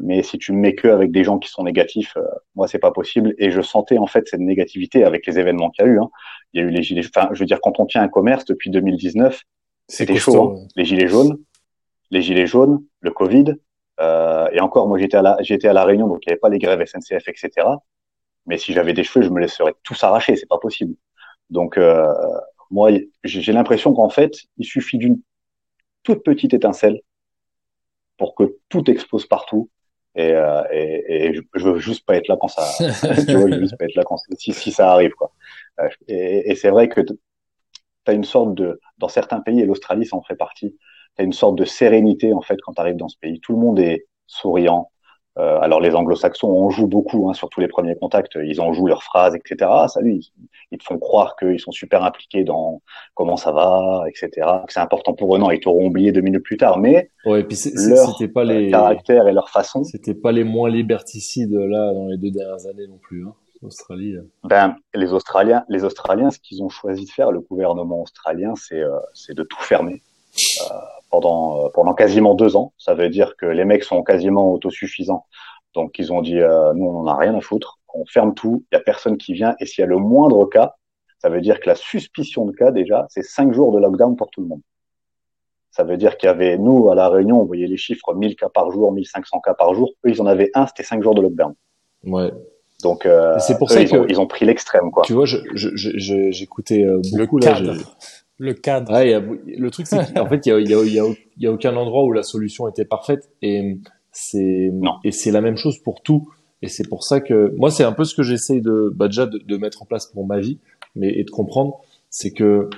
mais si tu me mets que avec des gens qui sont négatifs, moi, c'est pas possible. Et je sentais en fait cette négativité avec les événements qu'il y a eu. Hein. Il y a eu les gilets. Enfin, je veux dire, quand on tient un commerce depuis 2019, c'était chaud. Hein. Les gilets jaunes les gilets jaunes, le Covid, euh, et encore, moi j'étais à la j'étais à la Réunion, donc il n'y avait pas les grèves SNCF, etc. Mais si j'avais des cheveux, je me laisserais tous arracher, c'est pas possible. Donc euh, moi, j'ai l'impression qu'en fait, il suffit d'une toute petite étincelle pour que tout explose partout. Et, euh, et, et, je, veux juste pas être là quand ça, tu vois, je veux juste pas être là quand si, si ça arrive quoi. Et, et c'est vrai que tu as une sorte de, dans certains pays, et l'Australie s'en fait partie, tu une sorte de sérénité en fait quand tu arrives dans ce pays. Tout le monde est souriant. Euh, alors les anglo-saxons en jouent beaucoup, hein, surtout les premiers contacts, ils en jouent leurs phrases, etc. Salut, ils, ils, te font croire qu'ils sont super impliqués dans comment ça va, etc. Que c'est important pour eux. Non, ils t'auront oublié deux minutes plus tard, mais ouais, et puis leur pas les... caractère et leur façon. C'était pas les moins liberticides là dans les deux dernières années non plus. Hein. Australie. Euh. Ben, les Australiens, les Australiens, ce qu'ils ont choisi de faire, le gouvernement australien, c'est euh, de tout fermer. Euh, pendant euh, pendant quasiment deux ans. Ça veut dire que les mecs sont quasiment autosuffisants. Donc ils ont dit euh, nous on n'a rien à foutre, on ferme tout, il y a personne qui vient et s'il y a le moindre cas, ça veut dire que la suspicion de cas déjà, c'est cinq jours de lockdown pour tout le monde. Ça veut dire qu'il y avait nous à la Réunion, on voyait les chiffres 1000 cas par jour, 1500 cas par jour. Eux ils en avaient un, c'était cinq jours de lockdown. Ouais. Donc euh, c'est pour ça qu'ils ont, ils ont pris l'extrême quoi. Tu vois, j'écoutais je, je, beaucoup le là. Le cadre. Ouais, y a, le truc, c'est qu'en fait, il y a, y, a, y, a, y a, aucun endroit où la solution était parfaite et c'est et c'est la même chose pour tout. Et c'est pour ça que moi, c'est un peu ce que j'essaye de bah, déjà de, de, mettre en place pour ma vie, mais et de comprendre, c'est que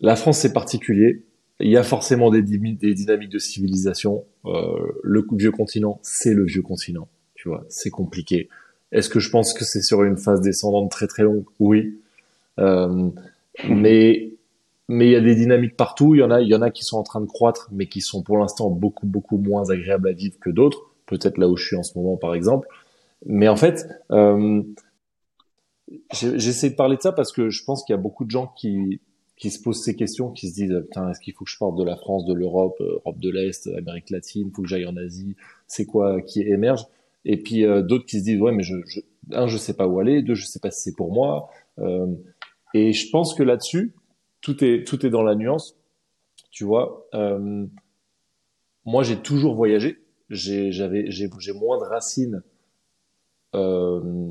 la France c'est particulier. Il y a forcément des, des dynamiques de civilisation. Euh, le vieux continent, c'est le vieux continent. Tu vois, c'est compliqué. Est-ce que je pense que c'est sur une phase descendante très très longue? Oui. Euh, mais mais il y a des dynamiques partout. Il y en a, il y en a qui sont en train de croître, mais qui sont pour l'instant beaucoup beaucoup moins agréables à vivre que d'autres. Peut-être là où je suis en ce moment, par exemple. Mais en fait, euh, j'essaie de parler de ça parce que je pense qu'il y a beaucoup de gens qui qui se posent ces questions, qui se disent putain est-ce qu'il faut que je parte de la France, de l'Europe, euh, Europe de l'Est, Amérique latine, faut que j'aille en Asie, c'est quoi qui émerge? Et puis euh, d'autres qui se disent ouais mais je, je, un je sais pas où aller, deux je sais pas si c'est pour moi. Euh, et je pense que là-dessus, tout est tout est dans la nuance. Tu vois, euh, moi j'ai toujours voyagé. J'ai j'avais j'ai j'ai moins de racines. Euh,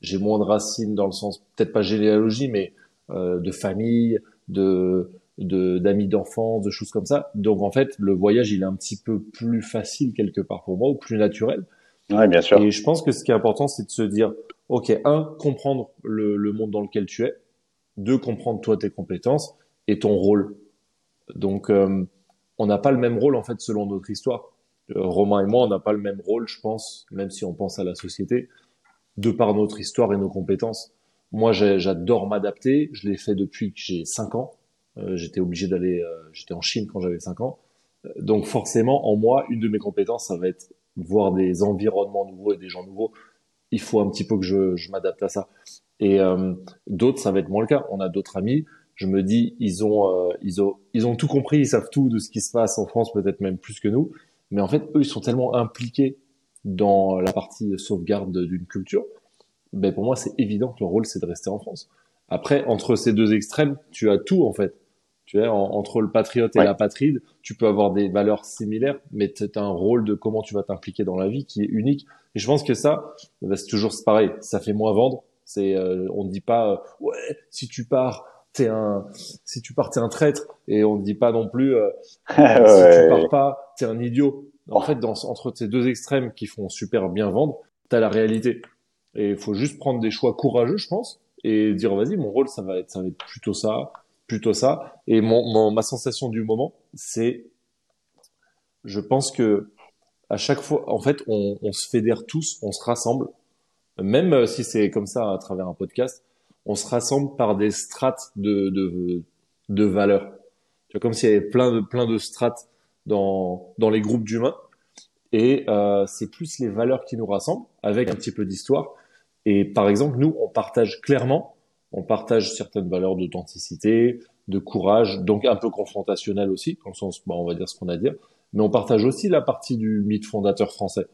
j'ai moins de racines dans le sens peut-être pas généalogie, mais euh, de famille, de de d'amis d'enfance, de choses comme ça. Donc en fait, le voyage, il est un petit peu plus facile quelque part pour moi, ou plus naturel. Ouais, bien sûr. Et je pense que ce qui est important, c'est de se dire, ok, un, comprendre le, le monde dans lequel tu es. Deux, comprendre toi tes compétences et ton rôle. Donc, euh, on n'a pas le même rôle en fait selon notre histoire. Euh, Romain et moi, on n'a pas le même rôle, je pense, même si on pense à la société, de par notre histoire et nos compétences. Moi, j'adore m'adapter. Je l'ai fait depuis que j'ai 5 ans. Euh, j'étais obligé d'aller, j'étais en Chine quand j'avais 5 ans. Donc forcément, en moi, une de mes compétences, ça va être voir des environnements nouveaux et des gens nouveaux. Il faut un petit peu que je, je m'adapte à ça. Et d'autres, ça va être moins le cas. On a d'autres amis. Je me dis, ils ont, ils ont, ils ont tout compris, ils savent tout de ce qui se passe en France, peut-être même plus que nous. Mais en fait, eux, ils sont tellement impliqués dans la partie sauvegarde d'une culture. Ben pour moi, c'est évident que leur rôle, c'est de rester en France. Après, entre ces deux extrêmes, tu as tout en fait. Tu vois, entre le patriote et la patride, tu peux avoir des valeurs similaires, mais tu as un rôle de comment tu vas t'impliquer dans la vie qui est unique. Et je pense que ça, bah, c'est toujours pareil. Ça fait moins vendre. C'est, euh, on ne dit pas, euh, ouais, si tu pars, t'es un, si tu pars, t'es un traître. Et on ne dit pas non plus, euh, si tu pars pas, t'es un idiot. En fait, dans, entre ces deux extrêmes qui font super bien vendre, t'as la réalité. Et il faut juste prendre des choix courageux, je pense, et dire vas-y, mon rôle, ça va être, ça va être plutôt ça plutôt ça. Et mon, ma sensation du moment, c'est, je pense que à chaque fois, en fait, on, on se fédère tous, on se rassemble, même si c'est comme ça à travers un podcast, on se rassemble par des strates de, de, de valeurs. Tu vois, comme s'il y avait plein de, plein de strates dans, dans les groupes d'humains. Et euh, c'est plus les valeurs qui nous rassemblent, avec un petit peu d'histoire. Et par exemple, nous, on partage clairement on partage certaines valeurs d'authenticité, de courage, donc un peu confrontationnel aussi, dans le sens, bah, on va dire ce qu'on a à dire, mais on partage aussi la partie du mythe fondateur français.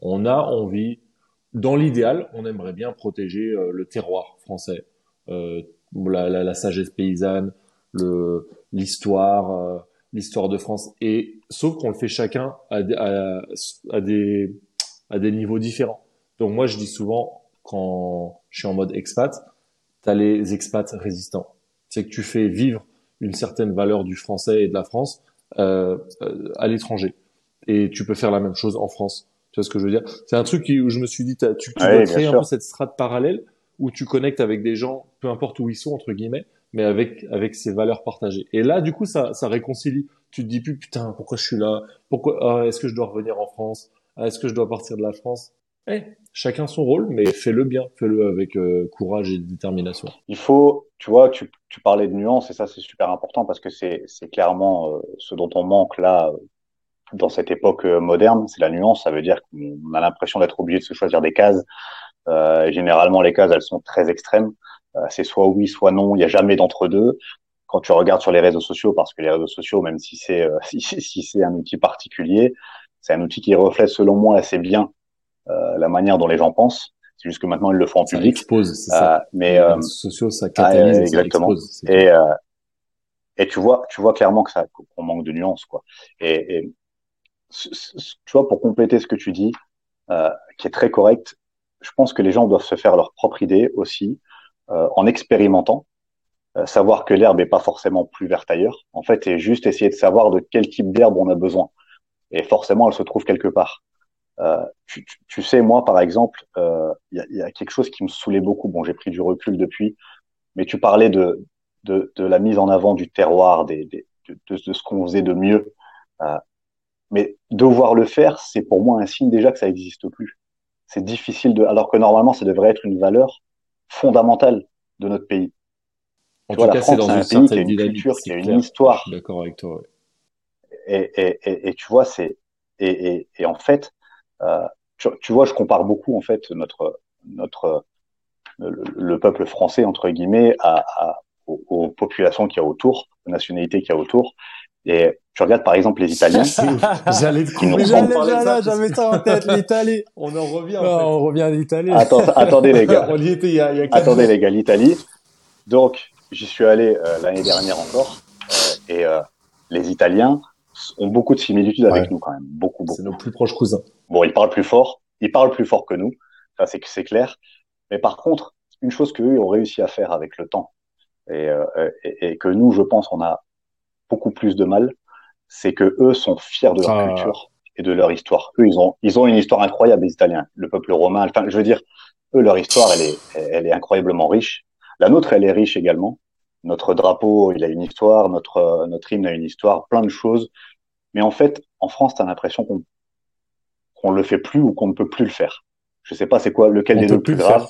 On a envie, dans l'idéal, on aimerait bien protéger euh, le terroir français, euh, la, la, la, sagesse paysanne, le l'histoire, euh, l'histoire de France. Et sauf qu'on le fait chacun à, à, à, des à des niveaux différents. Donc moi, je dis souvent quand je suis en mode expat, tu as les expats résistants. C'est que tu fais vivre une certaine valeur du français et de la France euh, à l'étranger. Et tu peux faire la même chose en France. Tu vois ce que je veux dire? C'est un truc où je me suis dit, tu, tu dois créer un peu cette strate parallèle où tu connectes avec des gens, peu importe où ils sont entre guillemets, mais avec avec ces valeurs partagées. Et là, du coup, ça ça réconcilie. Tu te dis plus putain, pourquoi je suis là? Pourquoi ah, Est-ce que je dois revenir en France? Ah, Est-ce que je dois partir de la France? Eh, chacun son rôle, mais fais-le bien, fais-le avec euh, courage et détermination. Il faut, tu vois, tu, tu parlais de nuances et ça c'est super important parce que c'est clairement euh, ce dont on manque là dans cette époque moderne, c'est la nuance. Ça veut dire qu'on a l'impression d'être obligé de se choisir des cases. généralement, les cases elles sont très extrêmes. c'est soit oui, soit non. Il n'y a jamais d'entre deux. Quand tu regardes sur les réseaux sociaux, parce que les réseaux sociaux, même si c'est si, si c'est un outil particulier, c'est un outil qui reflète selon moi assez bien euh, la manière dont les gens pensent. C'est juste que maintenant ils le font en public. Expose, c'est ça. Euh, mais euh, sociaux, ça catalyse, ah, exactement. et et tu vois, tu vois clairement que ça, qu'on manque de nuances, quoi. Et, et tu vois, pour compléter ce que tu dis, euh, qui est très correct, je pense que les gens doivent se faire leur propre idée aussi, euh, en expérimentant, euh, savoir que l'herbe est pas forcément plus verte ailleurs. En fait, et juste essayer de savoir de quel type d'herbe on a besoin. Et forcément, elle se trouve quelque part. Euh, tu, tu, sais, moi, par exemple, il euh, y, a, y, a, quelque chose qui me saoulait beaucoup. Bon, j'ai pris du recul depuis, mais tu parlais de, de, de la mise en avant du terroir, des, des de, de, ce qu'on faisait de mieux. Euh, mais devoir le faire, c'est pour moi un signe déjà que ça n'existe plus. C'est difficile de, alors que normalement, ça devrait être une valeur fondamentale de notre pays. En tout cas, c'est dans un pays qui a une culture, qui a une histoire. D'accord avec toi. Ouais. Et, et, et, et, tu vois, c'est et, et, et en fait, euh, tu, tu, vois, je compare beaucoup en fait notre notre le, le peuple français entre guillemets à, à aux, aux, populations qu'il y a autour, aux nationalités qu'il y a autour. Et tu regardes par exemple les Italiens. J'allais te couper. J'avais ça en tête, l'Italie. On en revient. En fait. On revient à l'Italie. Attends, attendez les gars. On y était il y a, il y a Attendez les gars, l'Italie. Donc, j'y suis allé euh, l'année dernière encore. Euh, et euh, les Italiens ont beaucoup de similitudes avec ouais. nous quand même. Beaucoup, beaucoup. C'est nos plus proches cousins. Bon, ils parlent plus fort, ils parlent plus fort que nous, ça c'est c'est clair. Mais par contre, une chose qu'eux ont réussi à faire avec le temps et, euh, et, et, que nous, je pense, on a beaucoup plus de mal, c'est que eux sont fiers de leur ah. culture et de leur histoire. Eux, ils ont, ils ont une histoire incroyable, les Italiens. Le peuple romain, enfin, je veux dire, eux, leur histoire, elle est, elle est incroyablement riche. La nôtre, elle est riche également. Notre drapeau, il a une histoire. Notre, notre hymne a une histoire. Plein de choses. Mais en fait, en France, tu as l'impression qu'on qu'on le fait plus ou qu'on ne peut plus le faire. Je sais pas c'est quoi lequel des deux plus grave.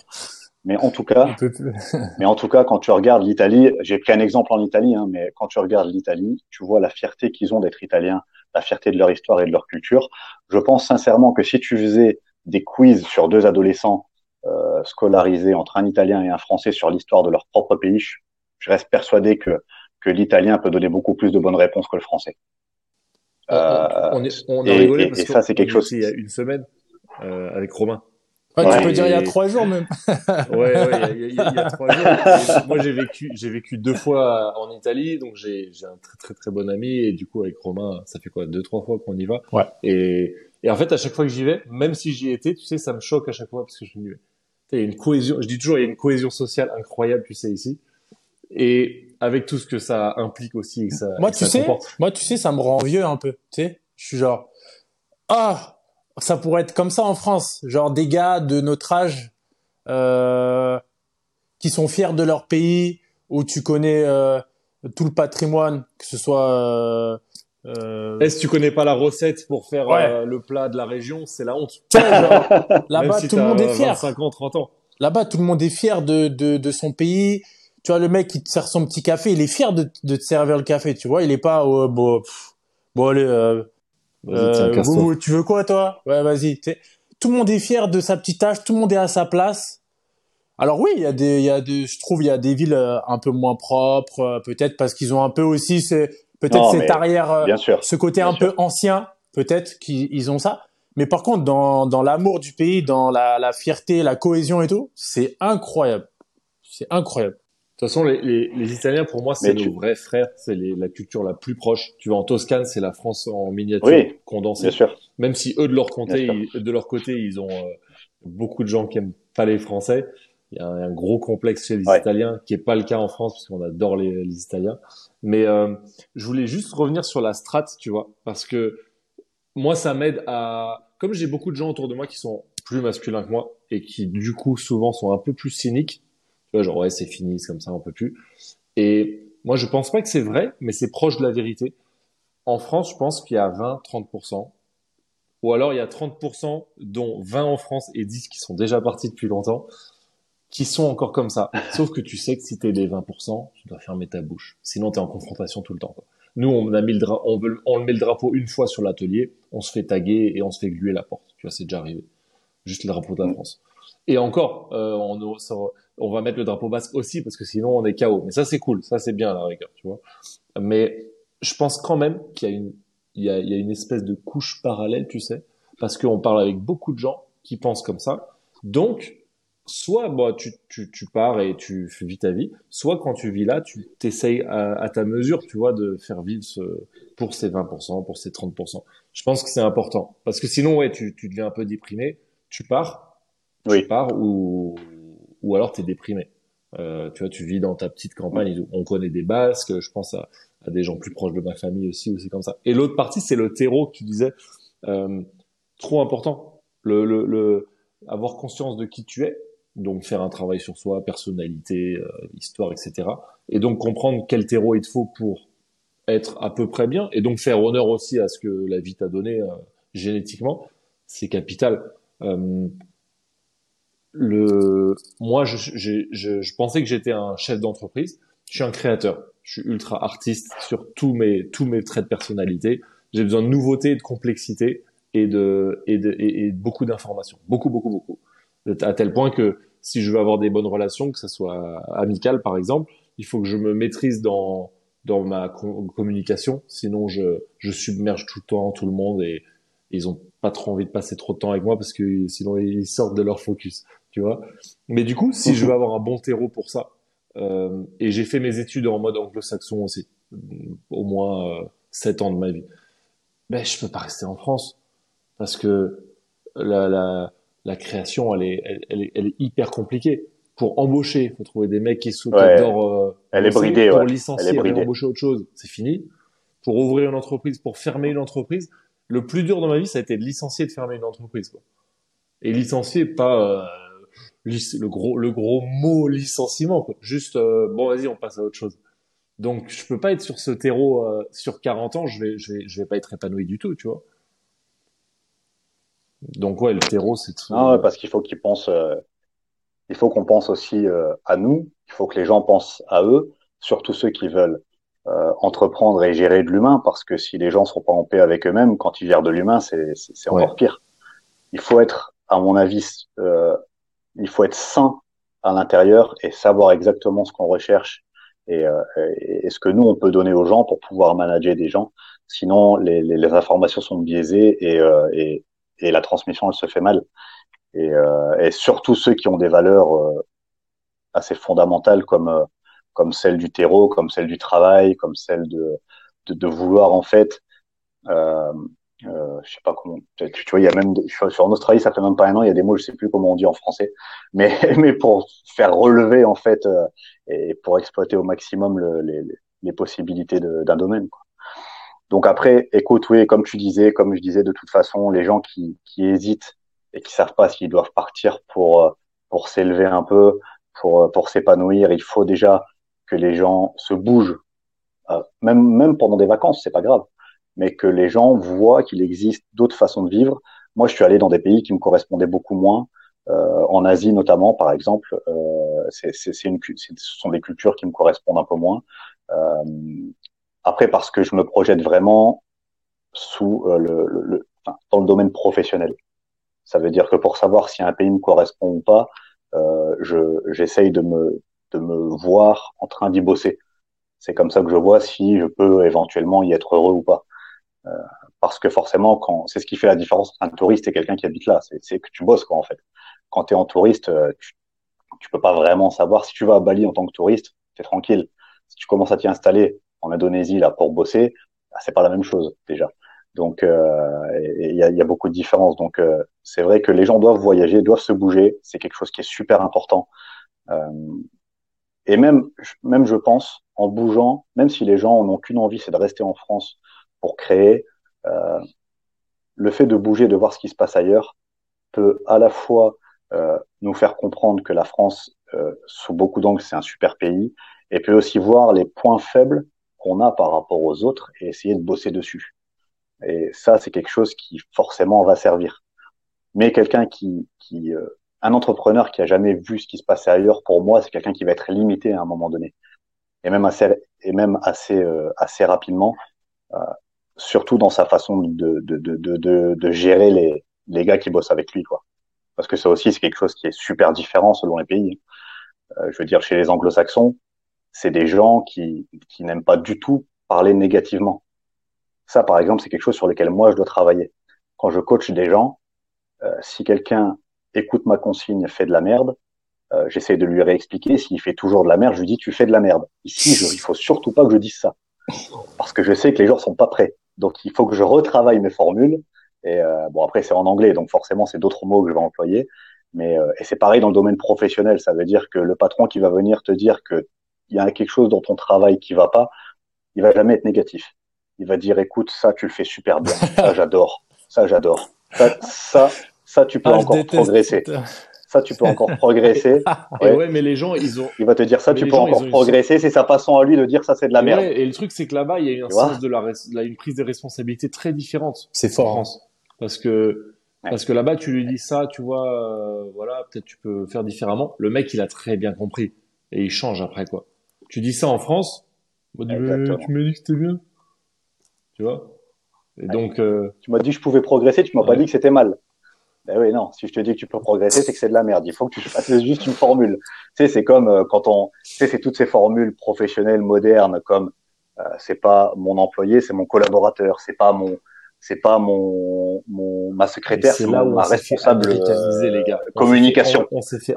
Mais en tout cas, mais en tout cas, quand tu regardes l'Italie, j'ai pris un exemple en Italie, hein, mais quand tu regardes l'Italie, tu vois la fierté qu'ils ont d'être italiens, la fierté de leur histoire et de leur culture. Je pense sincèrement que si tu faisais des quiz sur deux adolescents euh, scolarisés entre un Italien et un Français sur l'histoire de leur propre pays, je, reste persuadé que que l'Italien peut donner beaucoup plus de bonnes réponses que le Français. Euh, on, est, on a rigolé parce et ça c'est quelque chose. Il y a une semaine euh, avec Romain tu peux dire il y a trois jours même. ouais, ouais, il y, a, trois jours. moi, j'ai vécu, j'ai vécu deux fois en Italie, donc j'ai, j'ai un très très très bon ami et du coup avec Romain, ça fait quoi, deux trois fois qu'on y va. Ouais. Et, et en fait, à chaque fois que j'y vais, même si j'y étais, tu sais, ça me choque à chaque fois parce que je me dis, il y a une cohésion. Je dis toujours, il y a une cohésion sociale incroyable, tu sais ici. Et avec tout ce que ça implique aussi, ça. Moi, tu sais, moi, tu sais, ça me rend vieux un peu. Tu sais, je suis genre, ah ça pourrait être comme ça en France, genre des gars de notre âge euh, qui sont fiers de leur pays, où tu connais euh, tout le patrimoine, que ce soit. Euh, Est-ce que tu connais pas la recette pour faire le plat de la région? C'est la honte. Là-bas, tout le monde est fier. 50, 30 ans. Là-bas, tout le monde est fier de, de, de, son pays. Tu vois, le mec qui te sert son petit café, il est fier de, de te servir le café. Tu vois, il est pas oh, bon, bon allez, euh, tu veux quoi toi? Ouais, vas-y. Tout le monde est fier de sa petite tâche, tout le monde est à sa place. Alors oui, il y a des, il y a des, je trouve, il y a des villes euh, un peu moins propres, euh, peut-être parce qu'ils ont un peu aussi, c'est peut-être cette arrière, bien sûr, ce côté un peu ancien, peut-être qu'ils ont ça. Mais par contre, dans, dans l'amour du pays, dans la, la fierté, la cohésion et tout, c'est incroyable. C'est incroyable. Toute façon, les, les, les Italiens, pour moi, c'est nos vrais frères. C'est la culture la plus proche. Tu vas en Toscane, c'est la France en miniature oui, condensée. Bien sûr. Même si eux, de leur côté, ils, de leur côté, ils ont euh, beaucoup de gens qui aiment pas les Français. Il y a un, gros complexe chez les Italiens, qui est pas le cas en France, parce qu'on adore les, les, Italiens. Mais euh, je voulais juste revenir sur la strat, tu vois, parce que moi, ça m'aide à... Comme j'ai beaucoup de gens autour de moi qui sont plus masculins que moi et qui, du coup, souvent sont un peu plus cyniques, tu vois, genre, ouais, c'est fini, c'est comme ça, on peut plus. Et moi, je pense pas que c'est vrai, mais c'est proche de la vérité. En France, je pense qu'il y a 20, 30%. Ou alors, il y a 30%, dont 20 en France et 10 qui sont déjà partis depuis longtemps, qui sont encore comme ça. Sauf que tu sais que si t'es des 20%, tu dois fermer ta bouche. Sinon, t'es en confrontation tout le temps. Nous, on a mis le on, veut, on met le drapeau une fois sur l'atelier, on se fait taguer et on se fait gluer la porte. Tu vois, c'est déjà arrivé. Juste le drapeau de la France. Et encore, euh, on, on va mettre le drapeau basque aussi parce que sinon on est KO. Mais ça c'est cool, ça c'est bien la rigueur, tu vois. Mais je pense quand même qu'il y a une, il y a, il y a une espèce de couche parallèle, tu sais, parce qu'on parle avec beaucoup de gens qui pensent comme ça. Donc, soit bah, tu, tu, tu pars et tu vis ta vie, soit quand tu vis là, tu t'essayes à, à, ta mesure, tu vois, de faire vivre ce, pour ces 20%, pour ces 30%. Je pense que c'est important. Parce que sinon, ouais, tu, tu deviens un peu déprimé, tu pars, oui. tu pars ou ou alors tu es déprimé. Euh, tu vois, tu vis dans ta petite campagne. On connaît des Basques. Je pense à, à, des gens plus proches de ma famille aussi, ou c'est comme ça. Et l'autre partie, c'est le terreau que tu disais, euh, trop important. Le, le, le, avoir conscience de qui tu es, donc faire un travail sur soi, personnalité, euh, histoire, etc. Et donc comprendre quel terreau il te faut pour être à peu près bien, et donc faire honneur aussi à ce que la vie t'a donné euh, génétiquement, c'est capital. Le, moi, je, je, je, je pensais que j'étais un chef d'entreprise. Je suis un créateur. Je suis ultra artiste sur tous mes, tous mes traits de personnalité. J'ai besoin de nouveauté, de complexité et de, et de, et, beaucoup d'informations. Beaucoup, beaucoup, beaucoup. À tel point que si je veux avoir des bonnes relations, que ce soit amical par exemple, il faut que je me maîtrise dans, dans ma communication. Sinon, je, je submerge tout le temps tout le monde et ils ont pas trop envie de passer trop de temps avec moi parce que sinon ils sortent de leur focus tu vois. Mais du coup, si je veux avoir un bon terreau pour ça, euh, et j'ai fait mes études en mode anglo-saxon aussi, au moins euh, 7 ans de ma vie, ben je peux pas rester en France parce que la, la, la création, elle est, elle, est, elle est hyper compliquée. Pour embaucher, faut trouver des mecs qui sont ouais. Euh, elle est bridée, pour licencier, elle est bridée. embaucher autre chose, c'est fini. pour ouvrir une entreprise, pour fermer une entreprise. Le plus dur dans ma vie, ça a été de licencier, de fermer une entreprise. Quoi. Et licencier, pas euh, le gros le gros mot licenciement, quoi. juste euh, bon vas-y, on passe à autre chose. Donc je peux pas être sur ce terreau euh, sur 40 ans, je vais je vais je vais pas être épanoui du tout, tu vois. Donc ouais, le terreau c'est tout. Non, parce qu'il faut qu'ils pensent il faut qu'on pense aussi à nous, il faut que les gens pensent à eux, surtout ceux qui veulent euh, entreprendre et gérer de l'humain, parce que si les gens sont pas en paix avec eux-mêmes, quand ils gèrent de l'humain, c'est encore pire. Il faut être, à mon avis, euh, il faut être sain à l'intérieur et savoir exactement ce qu'on recherche et, euh, et, ce que nous on peut donner aux gens pour pouvoir manager des gens. Sinon, les, les, les informations sont biaisées et, euh, et, et, la transmission elle se fait mal. Et, euh, surtout ceux qui ont des valeurs assez fondamentales comme comme celle du terreau, comme celle du travail, comme celle de, de, de vouloir en fait, euh, euh, je sais pas comment, tu, vois, il y a même, sur en Australie, ça fait même pas un an, il y a des mots, je sais plus comment on dit en français, mais, mais pour faire relever en fait euh, et pour exploiter au maximum le, les, les possibilités d'un domaine. Quoi. Donc après, écoute, oui, comme tu disais, comme je disais, de toute façon, les gens qui, qui hésitent et qui savent pas s'ils doivent partir pour euh, pour s'élever un peu, pour pour s'épanouir, il faut déjà que les gens se bougent, euh, même, même pendant des vacances, c'est pas grave, mais que les gens voient qu'il existe d'autres façons de vivre. Moi, je suis allé dans des pays qui me correspondaient beaucoup moins, euh, en Asie notamment, par exemple. Euh, c'est, c'est une, ce sont des cultures qui me correspondent un peu moins. Euh, après, parce que je me projette vraiment sous euh, le, le, enfin, dans le domaine professionnel. Ça veut dire que pour savoir si un pays me correspond ou pas, euh, je, j'essaye de me de me voir en train d'y bosser. C'est comme ça que je vois si je peux éventuellement y être heureux ou pas. Parce que forcément, quand c'est ce qui fait la différence entre un touriste et quelqu'un qui habite là, c'est que tu bosses quoi en fait. Quand tu es en touriste, euh, tu, tu peux pas vraiment savoir si tu vas à Bali en tant que touriste, es tranquille. Si tu commences à t'y installer en Indonésie là pour bosser, bah, c'est pas la même chose déjà. Donc euh, il y, a, y, a, beaucoup de différences. Donc euh, c'est vrai que les gens doivent voyager, doivent se bouger. C'est quelque chose qui est super important. Euh, et même, même je pense, en bougeant, même si les gens n'ont qu'une envie, c'est de rester en France pour créer, euh, le fait de bouger, de voir ce qui se passe ailleurs, peut à la fois euh, nous faire comprendre que la France, euh, sous beaucoup d'angles, c'est un super pays, et peut aussi voir les points faibles qu'on a par rapport aux autres et essayer de bosser dessus. Et ça, c'est quelque chose qui forcément va servir. Mais quelqu'un qui, qui euh, un entrepreneur qui a jamais vu ce qui se passait ailleurs, pour moi, c'est quelqu'un qui va être limité à un moment donné, et même assez, et même assez, euh, assez rapidement, euh, surtout dans sa façon de, de, de, de, de gérer les, les gars qui bossent avec lui, quoi. Parce que ça aussi, c'est quelque chose qui est super différent selon les pays. Euh, je veux dire, chez les anglo-saxons, c'est des gens qui, qui n'aiment pas du tout parler négativement. Ça, par exemple, c'est quelque chose sur lequel moi, je dois travailler. Quand je coach des gens, euh, si quelqu'un écoute ma consigne, fais de la merde. Euh, J'essaie de lui réexpliquer. S'il fait toujours de la merde, je lui dis tu fais de la merde. Ici, je, il faut surtout pas que je dise ça, parce que je sais que les gens sont pas prêts. Donc, il faut que je retravaille mes formules. Et euh, bon, après, c'est en anglais, donc forcément, c'est d'autres mots que je vais employer. Mais euh, et c'est pareil dans le domaine professionnel. Ça veut dire que le patron qui va venir te dire que il y a quelque chose dans ton travail qui va pas, il va jamais être négatif. Il va dire écoute, ça tu le fais super bien, ça j'adore, ça j'adore, ça, ça ça, tu peux ah, encore progresser. Ça, tu peux encore progresser. ouais. mais les gens, ils ont. Il va te dire ça, tu peux encore progresser. C'est sa façon à lui de dire ça, c'est de la merde. et le truc, c'est que là-bas, il y a une, sens de la, une prise de responsabilité très différente. C'est fort. En France. Parce que, parce que là-bas, tu lui dis ça, tu vois, euh, voilà, peut-être tu peux faire différemment. Le mec, il a très bien compris. Et il change après, quoi. Tu dis ça en France, tu me dis que c'était bien. Tu vois? Et donc, euh... tu m'as dit que je pouvais progresser, tu m'as pas dit que c'était mal. Ben oui, non. Si je te dis que tu peux progresser, c'est que c'est de la merde. Il faut que tu fasses juste une formule. Tu sais, c'est comme euh, quand on, tu sais, c'est toutes ces formules professionnelles modernes, comme euh, c'est pas mon employé, c'est mon collaborateur, c'est pas mon, c'est pas mon, mon ma secrétaire, c'est ma responsable les gars. communication. On s'est fait,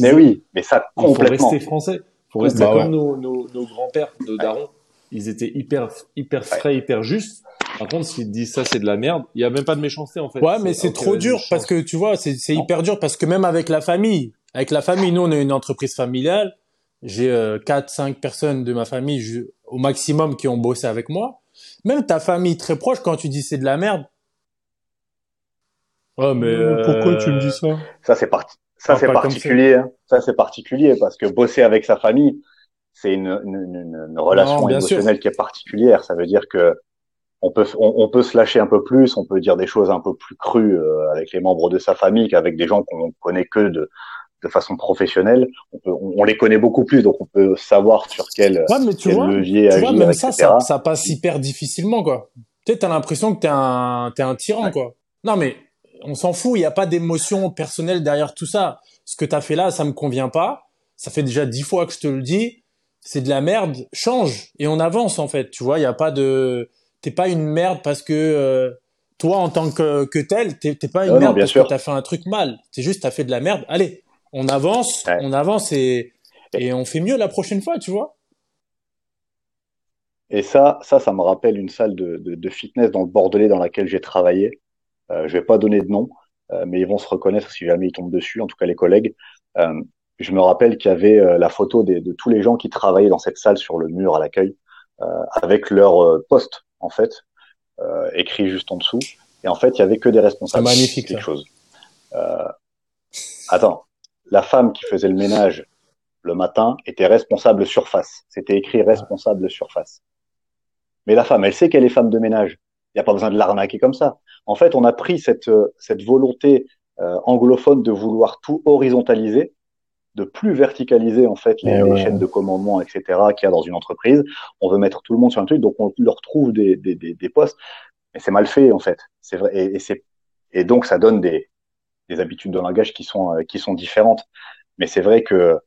mais oui, mais ça complètement. Il faut rester français. Il faut rester bah comme nos, nos, nos grands-pères de Daron. Ils étaient hyper, hyper frais, hyper justes. Par contre, s'ils disent ça, c'est de la merde, il y a même pas de méchanceté en fait. Ouais, mais c'est trop dur parce que tu vois, c'est hyper dur parce que même avec la famille, avec la famille, nous on est une entreprise familiale. J'ai euh, quatre, cinq personnes de ma famille au maximum qui ont bossé avec moi. même ta famille très proche, quand tu dis c'est de la merde. Ouais, mais pourquoi tu me dis ça? Ça c'est parti. Ça c'est particulier. Hein. Ça c'est particulier parce que bosser avec sa famille, c'est une, une, une, relation émotionnelle qui est particulière. Ça veut dire que on peut on, peut se lâcher un peu plus, on peut dire des choses un peu plus crues euh, avec les membres de sa famille qu'avec des gens qu'on connaît que de de façon professionnelle. On, peut, on, les connaît beaucoup plus, donc on peut savoir sur quel, ouais, mais tu vois, levier tu vois, même ça, ça, ça, passe hyper difficilement, quoi. Tu sais, t'as l'impression que t'es un, t'es un tyran, quoi. Non, mais on s'en fout, il n'y a pas d'émotion personnelle derrière tout ça. Ce que t'as fait là, ça me convient pas. Ça fait déjà dix fois que je te le dis. C'est de la merde. Change et on avance en fait. Tu vois, il y a pas de. T'es pas une merde parce que euh, toi en tant que, que tel, t'es pas une merde parce sûr. que t'as fait un truc mal. C'est juste t'as fait de la merde. Allez, on avance, on avance et, et on fait mieux la prochaine fois, tu vois. Et ça, ça, ça me rappelle une salle de, de, de fitness dans le Bordelais dans laquelle j'ai travaillé. Euh, je vais pas donner de nom, euh, mais ils vont se reconnaître si jamais ils tombent dessus, en tout cas les collègues. Euh, je me rappelle qu'il y avait la photo des, de tous les gens qui travaillaient dans cette salle sur le mur à l'accueil, avec leur poste en fait, écrit juste en dessous. Et en fait, il y avait que des responsables. C'est magnifique. Quelque chose. attends, la femme qui faisait le ménage le matin était responsable surface. C'était écrit responsable surface. Mais la femme, elle sait qu'elle est femme de ménage. Il n'y a pas besoin de l'arnaquer comme ça. En fait, on a pris cette, cette volonté euh, anglophone de vouloir tout horizontaliser, de plus verticaliser en fait les, eh chaînes de commandement, etc. qu'il y a dans une entreprise. On veut mettre tout le monde sur un truc, donc on leur trouve des, des, des, des postes. Mais c'est mal fait en fait. C'est vrai. Et, et, c'est, et donc ça donne des, des habitudes de langage qui sont euh, qui sont différentes. Mais c'est vrai que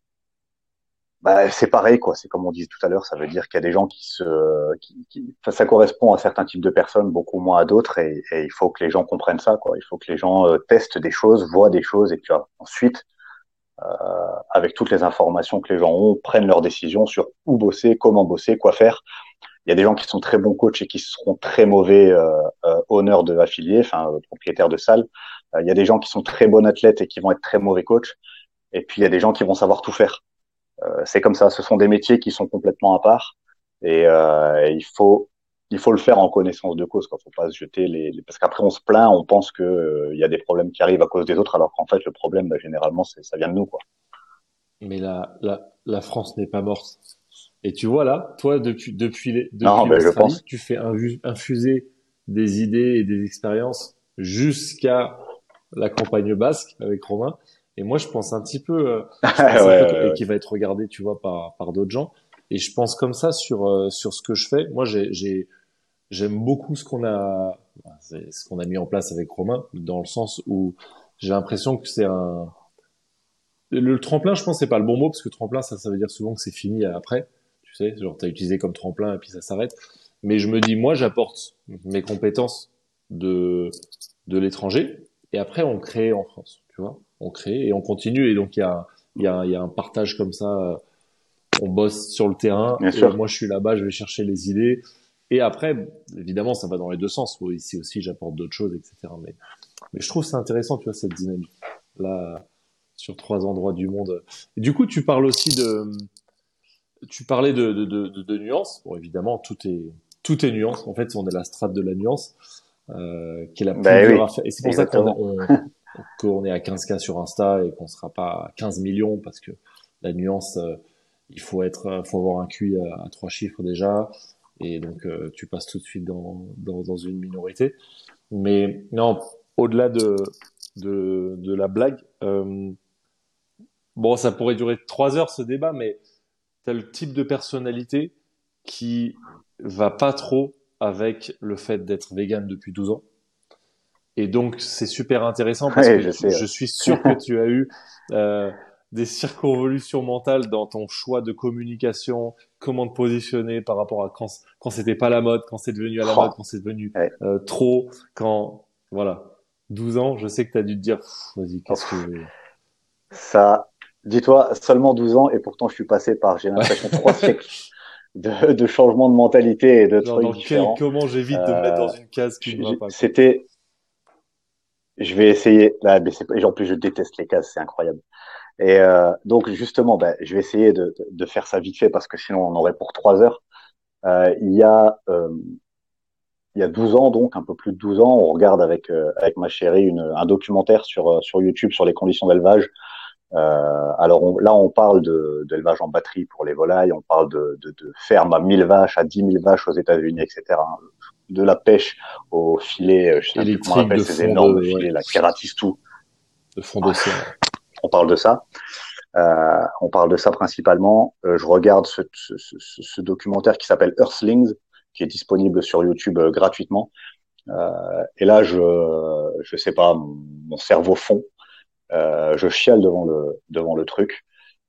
bah, c'est pareil quoi. C'est comme on disait tout à l'heure, ça veut dire qu'il y a des gens qui se, qui, qui, ça correspond à certains types de personnes, beaucoup moins à d'autres, et, et, il faut que les gens comprennent ça quoi. Il faut que les gens euh, testent des choses, voient des choses, et puis ensuite, avec toutes les informations que les gens ont, prennent leurs décisions sur où bosser, comment bosser, quoi faire. Il y a des gens qui sont très bons coachs et qui seront très mauvais euh, euh honneurs de affiliés, enfin propriétaires de salles. Euh, il y a des gens qui sont très bons athlètes et qui vont être très mauvais coachs. Et puis il y a des gens qui vont savoir tout faire. Euh, c'est comme ça. Ce sont des métiers qui sont complètement à part. Et, euh, il faut il faut le faire en connaissance de cause. Quoi. Faut pas se jeter les, parce qu'après on se plaint, on pense que il y a des problèmes qui arrivent à cause des autres, alors qu'en fait le problème, bah, généralement, c'est ça vient de nous, quoi. Mais la la, la France n'est pas morte. Et tu vois là, toi depuis depuis les depuis non, je pense. tu fais infuser des idées et des expériences jusqu'à la campagne basque avec Romain. Et moi, je pense un petit peu, euh, et qui va être regardé, tu vois, par, par d'autres gens. Et je pense comme ça sur euh, sur ce que je fais. Moi, j'ai j'aime beaucoup ce qu'on a ce qu'on a mis en place avec Romain, dans le sens où j'ai l'impression que c'est un le tremplin. Je pense c'est pas le bon mot parce que tremplin, ça, ça veut dire souvent que c'est fini après. Tu sais, genre t'as utilisé comme tremplin et puis ça s'arrête. Mais je me dis, moi, j'apporte mes compétences de de l'étranger et après on crée en France, tu vois, on crée et on continue et donc il y a il y a, y a un partage comme ça, on bosse sur le terrain, et moi je suis là-bas, je vais chercher les idées et après évidemment ça va dans les deux sens, ici aussi j'apporte d'autres choses, etc. Mais mais je trouve c'est intéressant, tu vois, cette dynamique là sur trois endroits du monde. Et du coup tu parles aussi de tu parlais de, de, de, de, nuances. Bon, évidemment, tout est tout est nuance. En fait, on est la strate de la nuance euh, qui est la plus bah dure à faire. Et c'est pour ça qu'on qu'on est à 15K sur Insta et qu'on sera pas à 15 millions parce que la nuance, euh, il faut être, faut avoir un QI à, trois chiffres déjà. Et donc, euh, tu passes tout de suite dans, dans, dans une minorité. Mais non, au-delà de, de, de, la blague, euh, bon, ça pourrait durer trois heures ce débat, mais t'as le type de personnalité qui va pas trop avec le fait d'être vegan depuis 12 ans. Et donc, c'est super intéressant parce que je, suis sûr que tu as eu euh, des circonvolutions mentales dans ton choix de communication, comment te positionner par rapport à quand, quand c'était pas la mode, quand c'est devenu à la mode, quand c'est devenu euh, trop, quand, voilà. 12 ans, je sais que tu as dû te dire, vas-y, qu'est-ce que... Ça, dis-toi, seulement 12 ans et pourtant je suis passé par, j'ai l'impression, trois siècles de, de changement de mentalité et de trucs différents. comment j'évite de me mettre dans une case qui ne va pas C'était, je vais essayer. Là, mais et en plus, je déteste les cases, c'est incroyable. Et euh, donc justement, ben, je vais essayer de, de, faire ça vite fait parce que sinon on aurait pour trois heures. Euh, il y a euh, il y a 12 ans, donc un peu plus de 12 ans, on regarde avec euh, avec ma chérie une, un documentaire sur euh, sur YouTube sur les conditions d'élevage. Euh, alors là, on parle d'élevage en batterie pour les volailles, on parle de, de, de ferme à 1000 vaches, à 10 000 vaches aux États-Unis, etc. De la pêche au filet, je sais plus comment on appelle ces énormes filets, la qui ratissent tout. De fond d'océan. On parle de ça. Euh, on parle de ça principalement. Euh, je regarde ce, ce, ce, ce documentaire qui s'appelle Earthlings, qui est disponible sur YouTube euh, gratuitement. Euh, et là, je, je sais pas, mon, cerveau fond. Euh, je chiale devant le devant le truc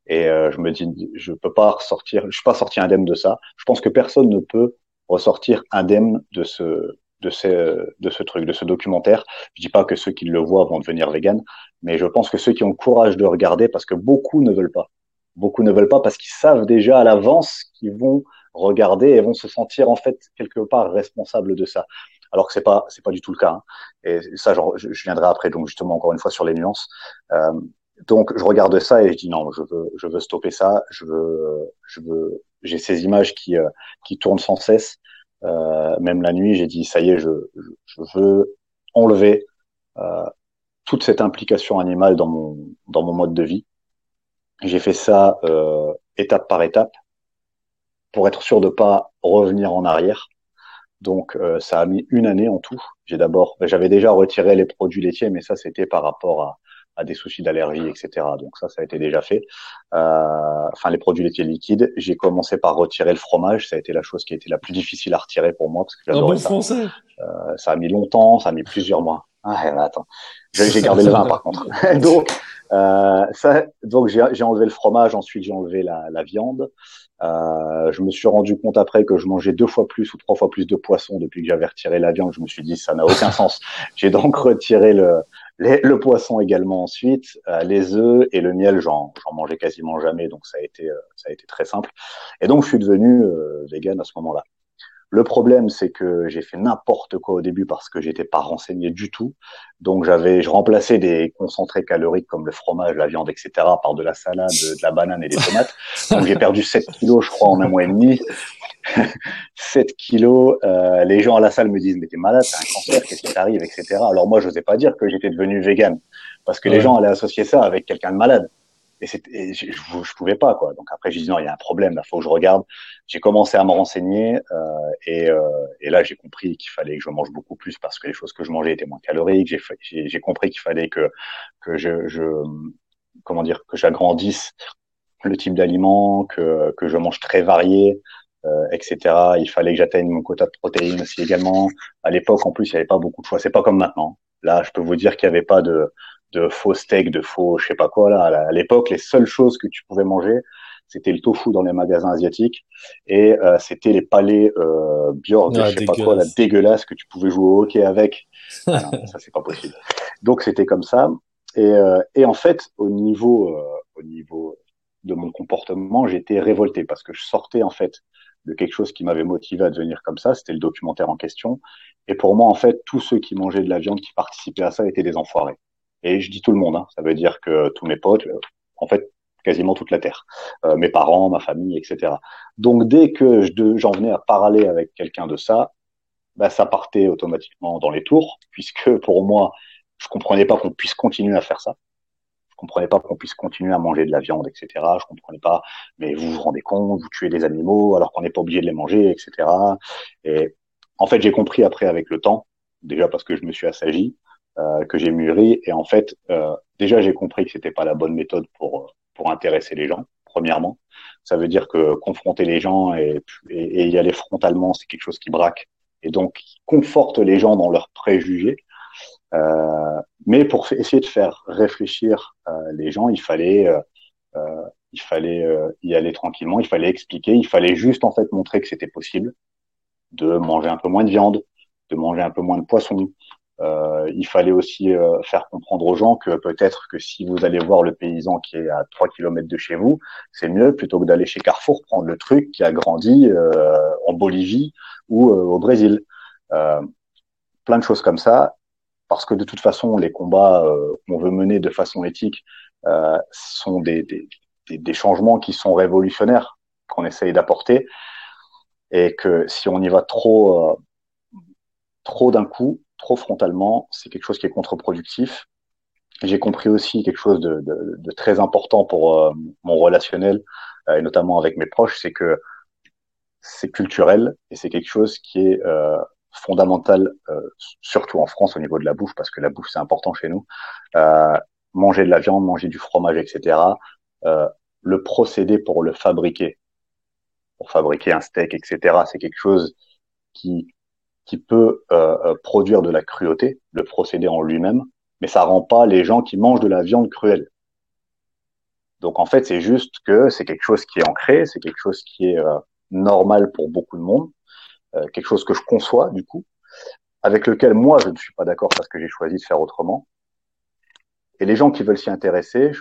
et euh, je me dis, je peux pas ressortir, je suis pas sorti indemne de ça. Je pense que personne ne peut ressortir indemne de ce de ce de ce truc, de ce documentaire. Je dis pas que ceux qui le voient vont devenir véganes, mais je pense que ceux qui ont le courage de regarder, parce que beaucoup ne veulent pas, beaucoup ne veulent pas parce qu'ils savent déjà à l'avance qu'ils vont regarder et vont se sentir en fait quelque part responsables de ça. Alors que c'est pas c'est pas du tout le cas. Hein. Et ça, je, viendrai après donc justement encore une fois sur les nuances. Euh, donc je regarde ça et je dis non, je veux je veux stopper ça. Je veux je veux j'ai ces images qui euh, qui tournent sans cesse. Euh, même la nuit, j'ai dit ça y est, je veux enlever euh, toute cette implication animale dans mon dans mon mode de vie. J'ai fait ça euh, étape par étape pour être sûr de pas revenir en arrière. Donc ça a mis une année en tout. J'ai d'abord, ben, j'avais déjà retiré les produits laitiers, mais ça c'était par rapport à, à des soucis d'allergie, etc. Donc ça, ça a été déjà fait. Euh, enfin, les produits laitiers liquides. J'ai commencé par retirer le fromage. Ça a été la chose qui a été la plus difficile à retirer pour moi parce que j'adorais ça. Français. Euh, ça a mis longtemps, ça a mis plusieurs mois. Ah, attends, j'ai gardé le vin par contre. donc, euh, ça, donc j'ai enlevé le fromage. Ensuite, j'ai enlevé la, la viande. Euh, je me suis rendu compte après que je mangeais deux fois plus ou trois fois plus de poisson depuis que j'avais retiré la viande. Je me suis dit ça n'a aucun sens. J'ai donc retiré le, le poisson également ensuite, euh, les œufs et le miel. J'en mangeais quasiment jamais, donc ça a été euh, ça a été très simple. Et donc je suis devenu euh, vegan à ce moment-là. Le problème, c'est que j'ai fait n'importe quoi au début parce que j'étais pas renseigné du tout. Donc j'avais, je remplaçais des concentrés caloriques comme le fromage, la viande, etc. par de la salade, de la banane et des tomates. Donc j'ai perdu 7 kilos, je crois, en un mois et demi. 7 kilos. Euh, les gens à la salle me disent mais t'es malade, t'as un cancer, qu'est-ce qui t'arrive, etc. Alors moi, je n'osais pas dire que j'étais devenu vegan parce que les gens allaient associer ça avec quelqu'un de malade et, et je, je, pouvais pas quoi. Donc après j'ai dit non, il y a un problème, il faut que je regarde. J'ai commencé à me renseigner euh, et, euh, et, là j'ai compris qu'il fallait que je mange beaucoup plus parce que les choses que je mangeais étaient moins caloriques. J'ai compris qu'il fallait que que je, je comment dire que j'agrandisse le type d'aliments, que que je mange très varié. Euh, etc. Il fallait que j'atteigne mon quota de protéines aussi également. À l'époque, en plus, il n'y avait pas beaucoup de choix. C'est pas comme maintenant. Là, je peux vous dire qu'il n'y avait pas de, de faux steaks, de faux, je sais pas quoi là. À l'époque, les seules choses que tu pouvais manger, c'était le tofu dans les magasins asiatiques et euh, c'était les palais euh, Björk, ah, je sais pas quoi, la dégueulasse que tu pouvais jouer au hockey avec. ça c'est pas possible. Donc c'était comme ça. Et, euh, et en fait, au niveau, euh, au niveau de mon comportement, j'étais révolté parce que je sortais en fait de quelque chose qui m'avait motivé à devenir comme ça. C'était le documentaire en question. Et pour moi, en fait, tous ceux qui mangeaient de la viande, qui participaient à ça, étaient des enfoirés. Et je dis tout le monde, hein. ça veut dire que tous mes potes, euh, en fait, quasiment toute la Terre, euh, mes parents, ma famille, etc. Donc dès que j'en venais à parler avec quelqu'un de ça, bah, ça partait automatiquement dans les tours, puisque pour moi, je comprenais pas qu'on puisse continuer à faire ça. Je comprenais pas qu'on puisse continuer à manger de la viande, etc. Je comprenais pas, mais vous vous rendez compte, vous tuez des animaux alors qu'on n'est pas obligé de les manger, etc. Et en fait, j'ai compris après avec le temps, déjà parce que je me suis assagi, que j'ai mûri. Et en fait, euh, déjà, j'ai compris que c'était pas la bonne méthode pour pour intéresser les gens. Premièrement, ça veut dire que confronter les gens et, et, y aller frontalement, c'est quelque chose qui braque et donc qui conforte les gens dans leurs préjugés. Euh, mais pour essayer de faire réfléchir euh, les gens, il fallait euh, il fallait y aller tranquillement, il fallait expliquer, il fallait juste en fait montrer que c'était possible de manger un peu moins de viande, de manger un peu moins de poisson, euh, il fallait aussi euh, faire comprendre aux gens que peut-être que si vous allez voir le paysan qui est à 3 km de chez vous, c'est mieux plutôt que d'aller chez Carrefour prendre le truc qui a grandi euh, en Bolivie ou au Brésil. plein de choses comme ça, parce que de toute façon, les combats qu'on veut mener de façon éthique sont des, des, des, changements qui sont révolutionnaires qu'on essaye d'apporter, et que si on y va trop trop d'un coup, trop frontalement, c'est quelque chose qui est contre-productif. J'ai compris aussi quelque chose de, de, de très important pour euh, mon relationnel, euh, et notamment avec mes proches, c'est que c'est culturel et c'est quelque chose qui est euh, fondamental, surtout en France au niveau de la bouffe, parce que la bouffe c'est important chez nous. manger de la viande, manger du fromage, etc. le procédé pour le fabriquer, pour fabriquer un steak, etc. C'est quelque chose qui qui peut euh, euh, produire de la cruauté, le procédé en lui-même, mais ça rend pas les gens qui mangent de la viande cruelle. Donc en fait, c'est juste que c'est quelque chose qui est ancré, c'est quelque chose qui est euh, normal pour beaucoup de monde, quelque chose que je conçois du coup, avec lequel moi je ne suis pas d'accord parce que j'ai choisi de faire autrement. Et les gens qui veulent s'y intéresser,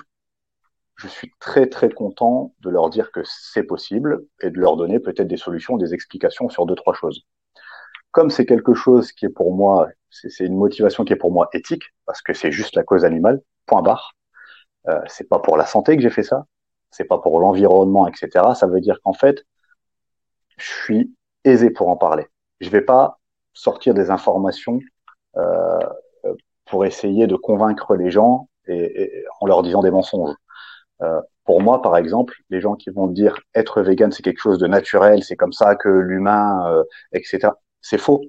je suis très très content de leur dire que c'est possible et de leur donner peut-être des solutions, des explications sur deux trois choses comme c'est quelque chose qui est pour moi, c'est une motivation qui est pour moi éthique, parce que c'est juste la cause animale, point barre. Euh, c'est pas pour la santé que j'ai fait ça, c'est pas pour l'environnement, etc. Ça veut dire qu'en fait, je suis aisé pour en parler. Je vais pas sortir des informations euh, pour essayer de convaincre les gens et, en leur disant des mensonges. Euh, pour moi, par exemple, les gens qui vont dire être vegan, c'est quelque chose de naturel, c'est comme ça que l'humain, euh, etc. C'est faux.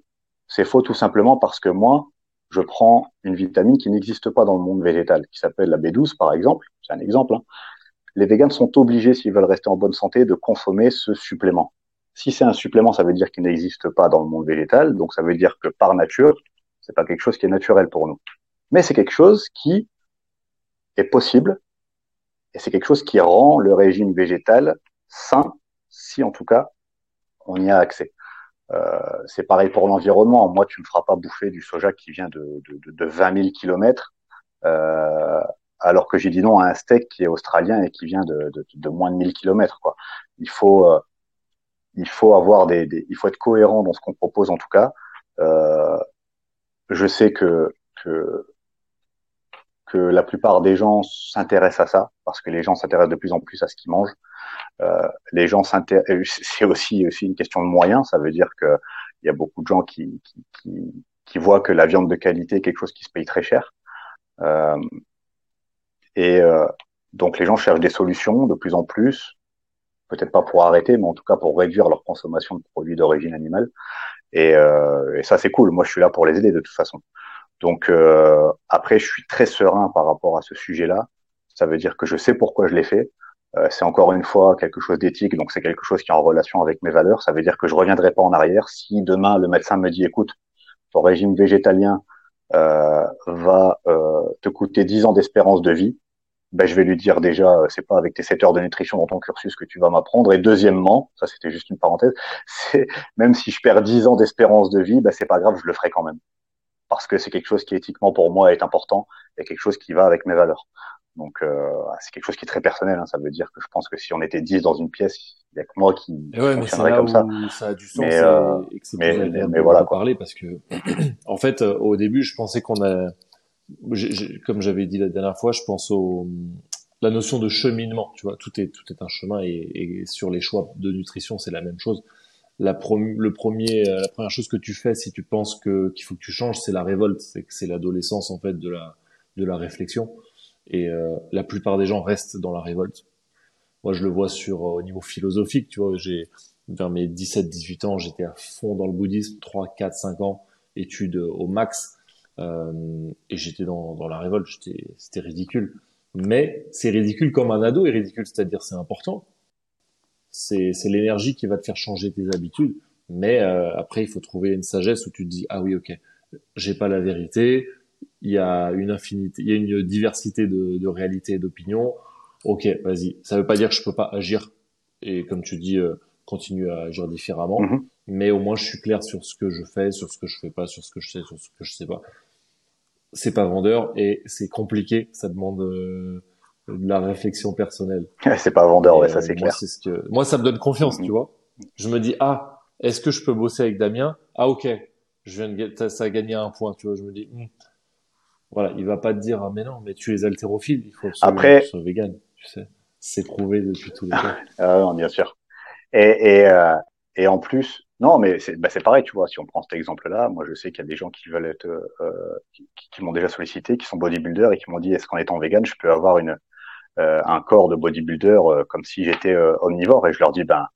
C'est faux tout simplement parce que moi, je prends une vitamine qui n'existe pas dans le monde végétal, qui s'appelle la B12 par exemple. C'est un exemple. Hein. Les végans sont obligés, s'ils veulent rester en bonne santé, de consommer ce supplément. Si c'est un supplément, ça veut dire qu'il n'existe pas dans le monde végétal, donc ça veut dire que par nature, c'est pas quelque chose qui est naturel pour nous. Mais c'est quelque chose qui est possible et c'est quelque chose qui rend le régime végétal sain, si en tout cas on y a accès. Euh, c'est pareil pour l'environnement. Moi, tu me feras pas bouffer du soja qui vient de, de, de 20 000 kilomètres, euh, alors que j'ai dit non à un steak qui est australien et qui vient de, de moins de 1000 kilomètres. Il faut, euh, il faut avoir des, il faut être cohérent dans ce qu'on propose en tout cas. Euh, je sais que, que que la plupart des gens s'intéressent à ça parce que les gens s'intéressent de plus en plus à ce qu'ils mangent. Euh, les gens s'intéressent. Euh, c'est aussi aussi une question de moyens. Ça veut dire que il y a beaucoup de gens qui, qui, qui, voient que la viande de qualité est quelque chose qui se paye très cher. Euh, et euh, donc les gens cherchent des solutions de plus en plus, peut-être pas pour arrêter, mais en tout cas pour réduire leur consommation de produits d'origine animale. Et, et ça c'est cool. Moi je suis là pour les aider de toute façon. Donc euh, après je suis très serein par rapport à ce sujet-là. Ça veut dire que je sais pourquoi je l'ai fait. Euh, c'est encore une fois quelque chose d'éthique, donc c'est quelque chose qui est en relation avec mes valeurs. Ça veut dire que je reviendrai pas en arrière. Si demain le médecin me dit, écoute, ton régime végétalien euh, va te coûter 10 ans d'espérance de vie, ben, je vais lui dire déjà, c'est pas avec tes 7 heures de nutrition dans ton cursus que tu vas m'apprendre. Et deuxièmement, ça c'était juste une parenthèse, c'est même si je perds 10 ans d'espérance de vie, ben, c'est pas grave, je le ferai quand même. Parce que c'est quelque chose qui éthiquement pour moi est important et quelque chose qui va avec mes valeurs. Donc euh, c'est quelque chose qui est très personnel. Hein. Ça veut dire que je pense que si on était 10 dans une pièce, il y a que moi qui ouais, fonctionnerait comme ça. ça a du sens mais, euh, et, que c'est mais, mais voilà parler parce que en fait euh, au début je pensais qu'on a comme j'avais dit la dernière fois, je pense au la notion de cheminement. Tu vois, tout est tout est un chemin et, et sur les choix de nutrition c'est la même chose. La, le premier, euh, la première chose que tu fais si tu penses que qu'il faut que tu changes, c'est la révolte, c'est que c'est l'adolescence en fait de la de la réflexion et euh, la plupart des gens restent dans la révolte. Moi, je le vois sur au niveau philosophique, tu vois, j'ai vers mes 17-18 ans, j'étais à fond dans le bouddhisme, 3, 4, 5 ans, études au max, euh, et j'étais dans, dans la révolte, c'était ridicule. Mais c'est ridicule comme un ado est ridicule, c'est-à-dire c'est important. C'est l'énergie qui va te faire changer tes habitudes, mais euh, après il faut trouver une sagesse où tu te dis ah oui ok, j'ai pas la vérité, il y a une infinité, il y a une diversité de, de réalités et d'opinions. Ok, vas-y. Ça veut pas dire que je peux pas agir et comme tu dis, euh, continuer à agir différemment. Mm-hmm. Mais au moins, je suis clair sur ce que je fais, sur ce que je fais pas, sur ce que je sais, sur ce que je sais pas. C'est pas vendeur et c'est compliqué. Ça demande euh, de la réflexion personnelle. c'est pas vendeur, ouais, ça c'est clair. Ce que... Moi, ça me donne confiance, tu mm-hmm. vois. Je me dis ah, est-ce que je peux bosser avec Damien? Ah ok, je viens de ça a gagné un point, tu vois. Je me dis hmm, voilà, il va pas te dire, ah, mais non, mais tu es haltérophile, il faut Après, sois vegan, tu sais. C'est prouvé depuis tous les temps. ah, non, bien sûr. Et, et, euh, et en plus, Non, mais c'est bah pareil, tu vois. Si on prend cet exemple-là, moi, je sais qu'il y a des gens qui veulent être, euh, qui, qui m'ont déjà sollicité, qui sont bodybuilders et qui m'ont dit est-ce qu'en étant vegan, je peux avoir une un corps de bodybuilder euh, comme si j'étais euh, omnivore Et je leur dis ben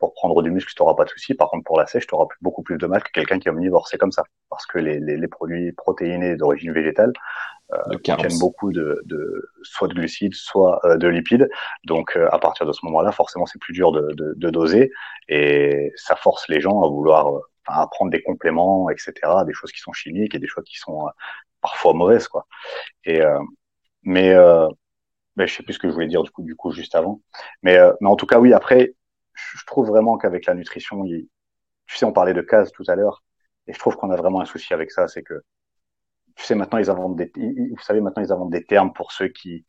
pour prendre du muscle, tu n'auras pas de souci. Par contre, pour la sèche, tu auras beaucoup plus de mal que quelqu'un qui est omnivore. C'est comme ça, parce que les, les, les produits protéinés d'origine végétale euh, contiennent beaucoup de, de, soit de glucides, soit euh, de lipides. Donc, euh, à partir de ce moment-là, forcément, c'est plus dur de, de, de, doser et ça force les gens à vouloir euh, à prendre des compléments, etc., des choses qui sont chimiques et des choses qui sont parfois mauvaises, quoi. Et mais mais je sais plus ce que je voulais dire du coup, du coup juste avant. Mais, mais en tout cas, oui. Après, je trouve vraiment qu'avec la nutrition, il, tu sais, on parlait de cases tout à l'heure, et je trouve qu'on a vraiment un souci avec ça, c'est que tu sais, maintenant, ils inventent des, vous savez, maintenant, ils inventent des termes pour ceux qui,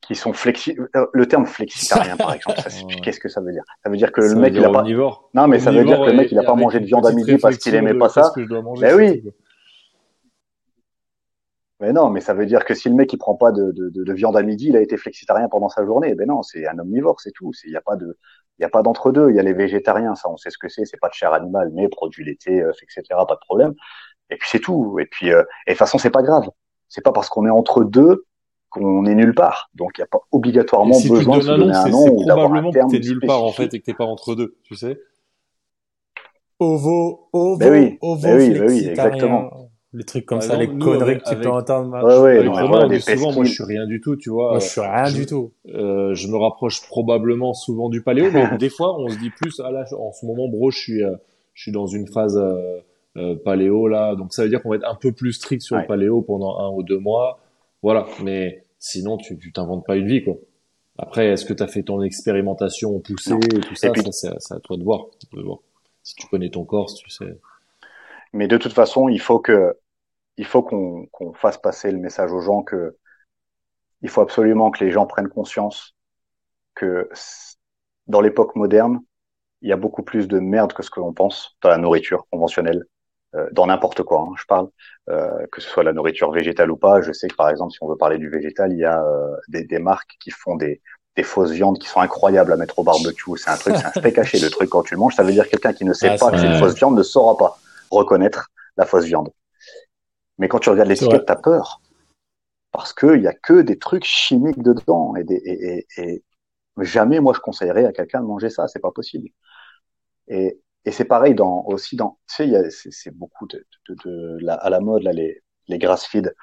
qui, sont flexi, euh, le terme flexitarien, par exemple, qu'est-ce que ça veut dire? Ça veut dire que le mec, il a pas, non, mais ça veut dire que le mec, il a pas mangé de viande à midi parce qu'il aimait pas ça. Ben oui. Mais non, mais ça veut dire que si le mec il prend pas de, de, de, viande à midi, il a été flexitarien pendant sa journée. Ben non, c'est un omnivore, c'est tout. Il n'y a pas de, il y a pas d'entre deux. Il y a les végétariens, ça on sait ce que c'est. C'est pas de chair animale, mais produits laitiers, etc. Pas de problème. Et puis c'est tout. Et puis, euh, et de toute façon, c'est pas grave. C'est pas parce qu'on est entre deux qu'on est nulle part. Donc, il n'y a pas obligatoirement besoin de se donner un nom ou d'avoir un terme que t'es nulle part, en fait, et que t'es pas entre deux, tu sais. Ovo, ovo, ben oui, ovo, ben oui, ben oui, exactement. Les trucs comme ça, les conneries que tu peux entendre. Ouais, ouais, avec moi, des souvent, moi, je suis rien du tout, tu vois. Moi, je suis rien du tout. Euh, je me rapproche probablement souvent du paléo, mais des fois, on se dit plus, ah là, en ce moment, bro, je suis, euh, je suis dans une phase, euh, euh, paléo là. Donc ça veut dire qu'on va être un peu plus strict sur le paléo pendant un ou deux mois. Voilà. Mais sinon, tu tu t'inventes pas une vie quoi. Après, est-ce que tu as fait ton expérimentation poussée et tout ça, ça c'est à toi de voir, de voir. Si tu connais ton corps, tu sais. Mais de toute façon, il faut que il faut qu'on qu'on fasse passer le message aux gens que il faut absolument que les gens prennent conscience que dans l'époque moderne, il y a beaucoup plus de merde que ce que l'on pense dans la nourriture conventionnelle. Euh, dans n'importe quoi, hein, je parle, euh, que ce soit la nourriture végétale ou pas. Je sais que par exemple, si on veut parler du végétal, il y a euh, des, des, marques qui font des, des fausses viandes qui sont incroyables à mettre au barbecue. C'est un truc, c'est un steak haché. Le truc quand tu le manges, ça veut dire quelqu'un qui ne sait ah, pas que c'est une fausse viande ne saura pas reconnaître la fausse viande. Mais quand tu regardes l'étiquette, t'as peur parce qu'il y a que des trucs chimiques dedans et, des, et, et, et jamais moi je conseillerais à quelqu'un de manger ça. C'est pas possible. Et, et c'est pareil dans aussi dans tu sais c'est beaucoup de, de, de, la, à la mode là les les grass feed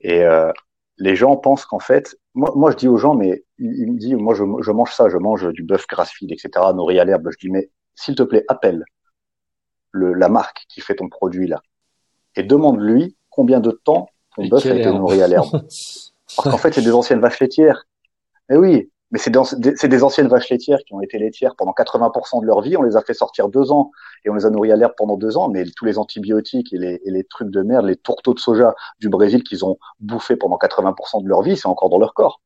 et euh, les gens pensent qu'en fait moi moi je dis aux gens mais il, me dit moi je, je mange ça je mange du bœuf grass feed etc nourri à l'herbe je dis mais s'il te plaît appelle le la marque qui fait ton produit là et demande lui combien de temps ton bœuf a été nourri à l'herbe parce qu'en fait c'est des anciennes vaches laitières et oui mais c'est des, des anciennes vaches laitières qui ont été laitières pendant 80% de leur vie. On les a fait sortir deux ans et on les a nourries à l'herbe pendant deux ans. Mais tous les antibiotiques et les, et les trucs de merde, les tourteaux de soja du Brésil qu'ils ont bouffé pendant 80% de leur vie, c'est encore dans leur corps.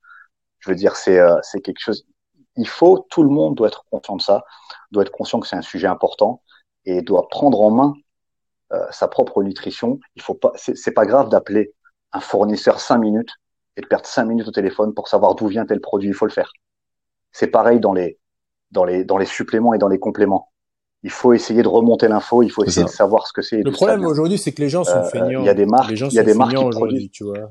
Je veux dire, c'est euh, c'est quelque chose. Il faut, tout le monde doit être conscient de ça, doit être conscient que c'est un sujet important et doit prendre en main euh, sa propre nutrition. Il faut pas, c'est pas grave d'appeler un fournisseur cinq minutes et de perdre cinq minutes au téléphone pour savoir d'où vient tel produit, il faut le faire. C'est pareil dans les, dans les, dans les suppléments et dans les compléments. Il faut essayer de remonter l'info, il faut essayer de savoir ce que c'est. Le problème aujourd'hui, c'est que les gens sont euh, feignants. Il y a des marques, il y a des marques qui produisent. Tu vois.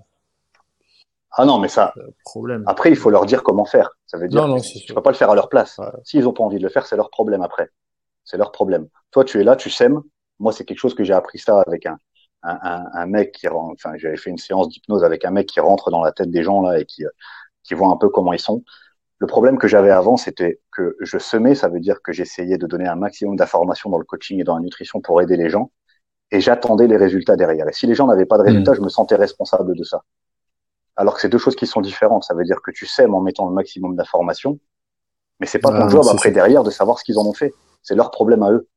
Ah non, mais ça. Problème. Après, il faut leur dire comment faire. Ça veut dire non, non, tu peux pas le faire à leur place. S'ils ont pas envie de le faire, c'est leur problème après. C'est leur problème. Toi, tu es là, tu sèmes. Moi, c'est quelque chose que j'ai appris ça avec un, un, un, un, mec qui rentre, enfin j'avais fait une séance d'hypnose avec un mec qui rentre dans la tête des gens là et qui qui voit un peu comment ils sont. Le problème que j'avais avant, c'était que je semais, ça veut dire que j'essayais de donner un maximum d'informations dans le coaching et dans la nutrition pour aider les gens, et j'attendais les résultats derrière. Et si les gens n'avaient pas de résultats, mmh. je me sentais responsable de ça. Alors que c'est deux choses qui sont différentes. Ça veut dire que tu sèmes en mettant le maximum d'informations, mais c'est pas ton job après derrière de savoir ce qu'ils en ont fait. C'est leur problème à eux.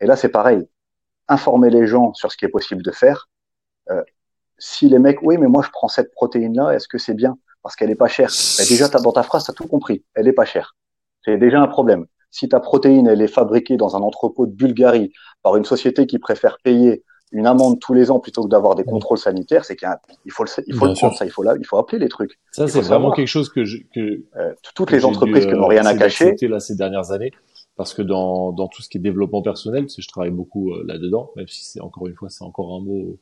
Et là, c'est pareil informer les gens sur ce qui est possible de faire. Euh, si les mecs, oui, mais moi je prends cette protéine-là, est-ce que c'est bien? Parce qu'elle est pas chère. Déjà, dans ta phrase, tu as tout compris. Elle est pas chère. C'est déjà un problème. Si ta protéine, elle est fabriquée dans un entrepôt de Bulgarie par une société qui préfère payer une amende tous les ans plutôt que d'avoir des contrôles sanitaires, c'est qu'il faut le, il faut le prendre ça, il faut là, il faut appeler les trucs. Ça, c'est vraiment quelque chose que, je, que euh, toutes les entreprises qui n'ont rien à cacher. Là, ces dernières années, parce que dans, dans tout ce qui est développement personnel, parce que je travaille beaucoup euh, là-dedans, même si c'est encore une fois, c'est encore un mot,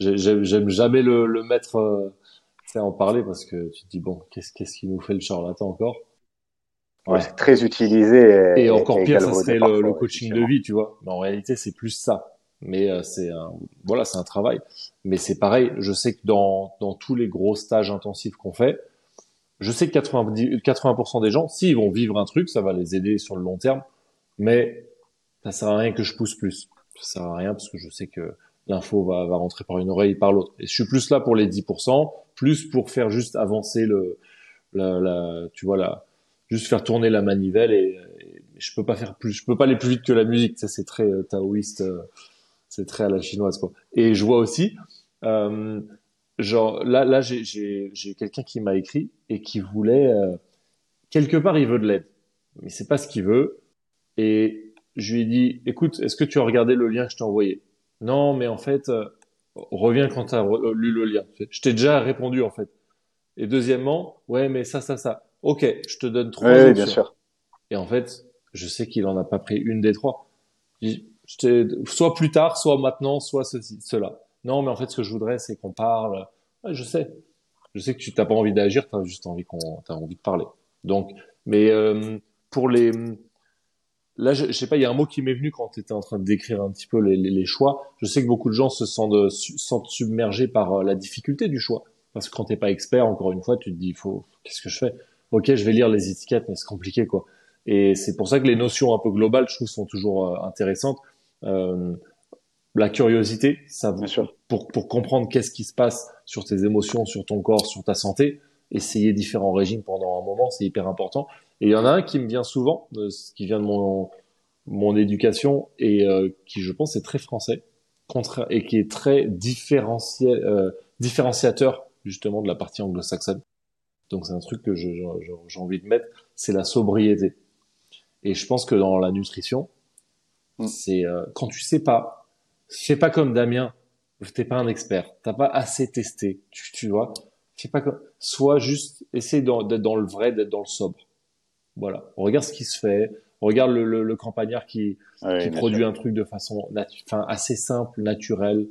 j'aime jamais le, le mettre, euh, en parler parce que tu te dis bon, qu'est-ce qu'est-ce qui nous fait le charlatan encore? Ouais. C'est très utilisé. Et, encore pire, ça serait le, le, coaching de vie, tu vois. Mais en réalité, c'est plus ça. Mais euh, c'est un, voilà, c'est un travail. Mais c'est pareil. Je sais que dans, dans tous les gros stages intensifs qu'on fait, je sais que 90, 80% des gens, s'ils vont vivre un truc, ça va les aider sur le long terme. Mais ça sert à rien que je pousse plus. Ça sert à rien parce que je sais que l'info va, va rentrer par une oreille par l'autre. Et je suis plus là pour les 10%, plus pour faire juste avancer le, la tu vois, la, juste faire tourner la manivelle et, je peux pas faire plus, je peux pas aller plus vite que la musique. Ça, c'est très euh, taoïste, euh, c'est très à la chinoise, quoi. Et je vois aussi, euh, genre, là, là, j'ai, j'ai, j'ai quelqu'un qui m'a écrit et qui voulait, euh, quelque part, il veut de l'aide. Mais c'est pas ce qu'il veut. Et je lui ai dit, écoute, est-ce que tu as regardé le lien que je t'ai envoyé? Non, mais en fait, reviens quand tu as lu le lien. Je t'ai déjà répondu, en fait. Et deuxièmement, ouais, mais ça, ça, ça. Ok, je te donne trois oui, bien sûr. Et en fait, je sais qu'il en a pas pris une des trois. soit plus tard, soit maintenant, soit ceci, cela. Non, mais en fait, ce que je voudrais, c'est qu'on parle. je sais. Je sais que tu t'as pas envie d'agir, tu as juste envie qu'on, t'as envie de parler. Donc, mais euh, pour les, là, je, sais pas, il y a un mot qui m'est venu quand tu étais en train de décrire un petit peu les, les, les, choix. Je sais que beaucoup de gens se sentent, sentent submergés par euh, la difficulté du choix. Parce que quand t'es pas expert, encore une fois, tu te dis, faut, qu'est-ce que je fais? Ok, je vais lire les étiquettes, mais c'est compliqué, quoi. Et c'est pour ça que les notions un peu globales, je trouve, sont toujours euh, intéressantes. Euh, la curiosité, ça, sûr. pour pour comprendre qu'est-ce qui se passe sur tes émotions, sur ton corps, sur ta santé, essayer différents régimes pendant un moment, c'est hyper important. Et il y en a un qui me vient souvent, euh, qui vient de mon mon éducation et euh, qui, je pense, est très français, contre et qui est très différencié, euh, différenciateur justement de la partie anglo-saxonne. Donc c'est un truc que j'ai envie de mettre, c'est la sobriété. Et je pense que dans la nutrition, mm. c'est euh, quand tu sais pas, fais pas comme Damien, t'es pas un expert, t'as pas assez testé, tu, tu vois, fais pas comme, sois juste, essaie d'être dans le vrai, d'être dans le sobre. Voilà, regarde ce qui se fait, regarde le, le, le campagnard qui, qui produit un truc de façon, enfin assez simple, naturelle,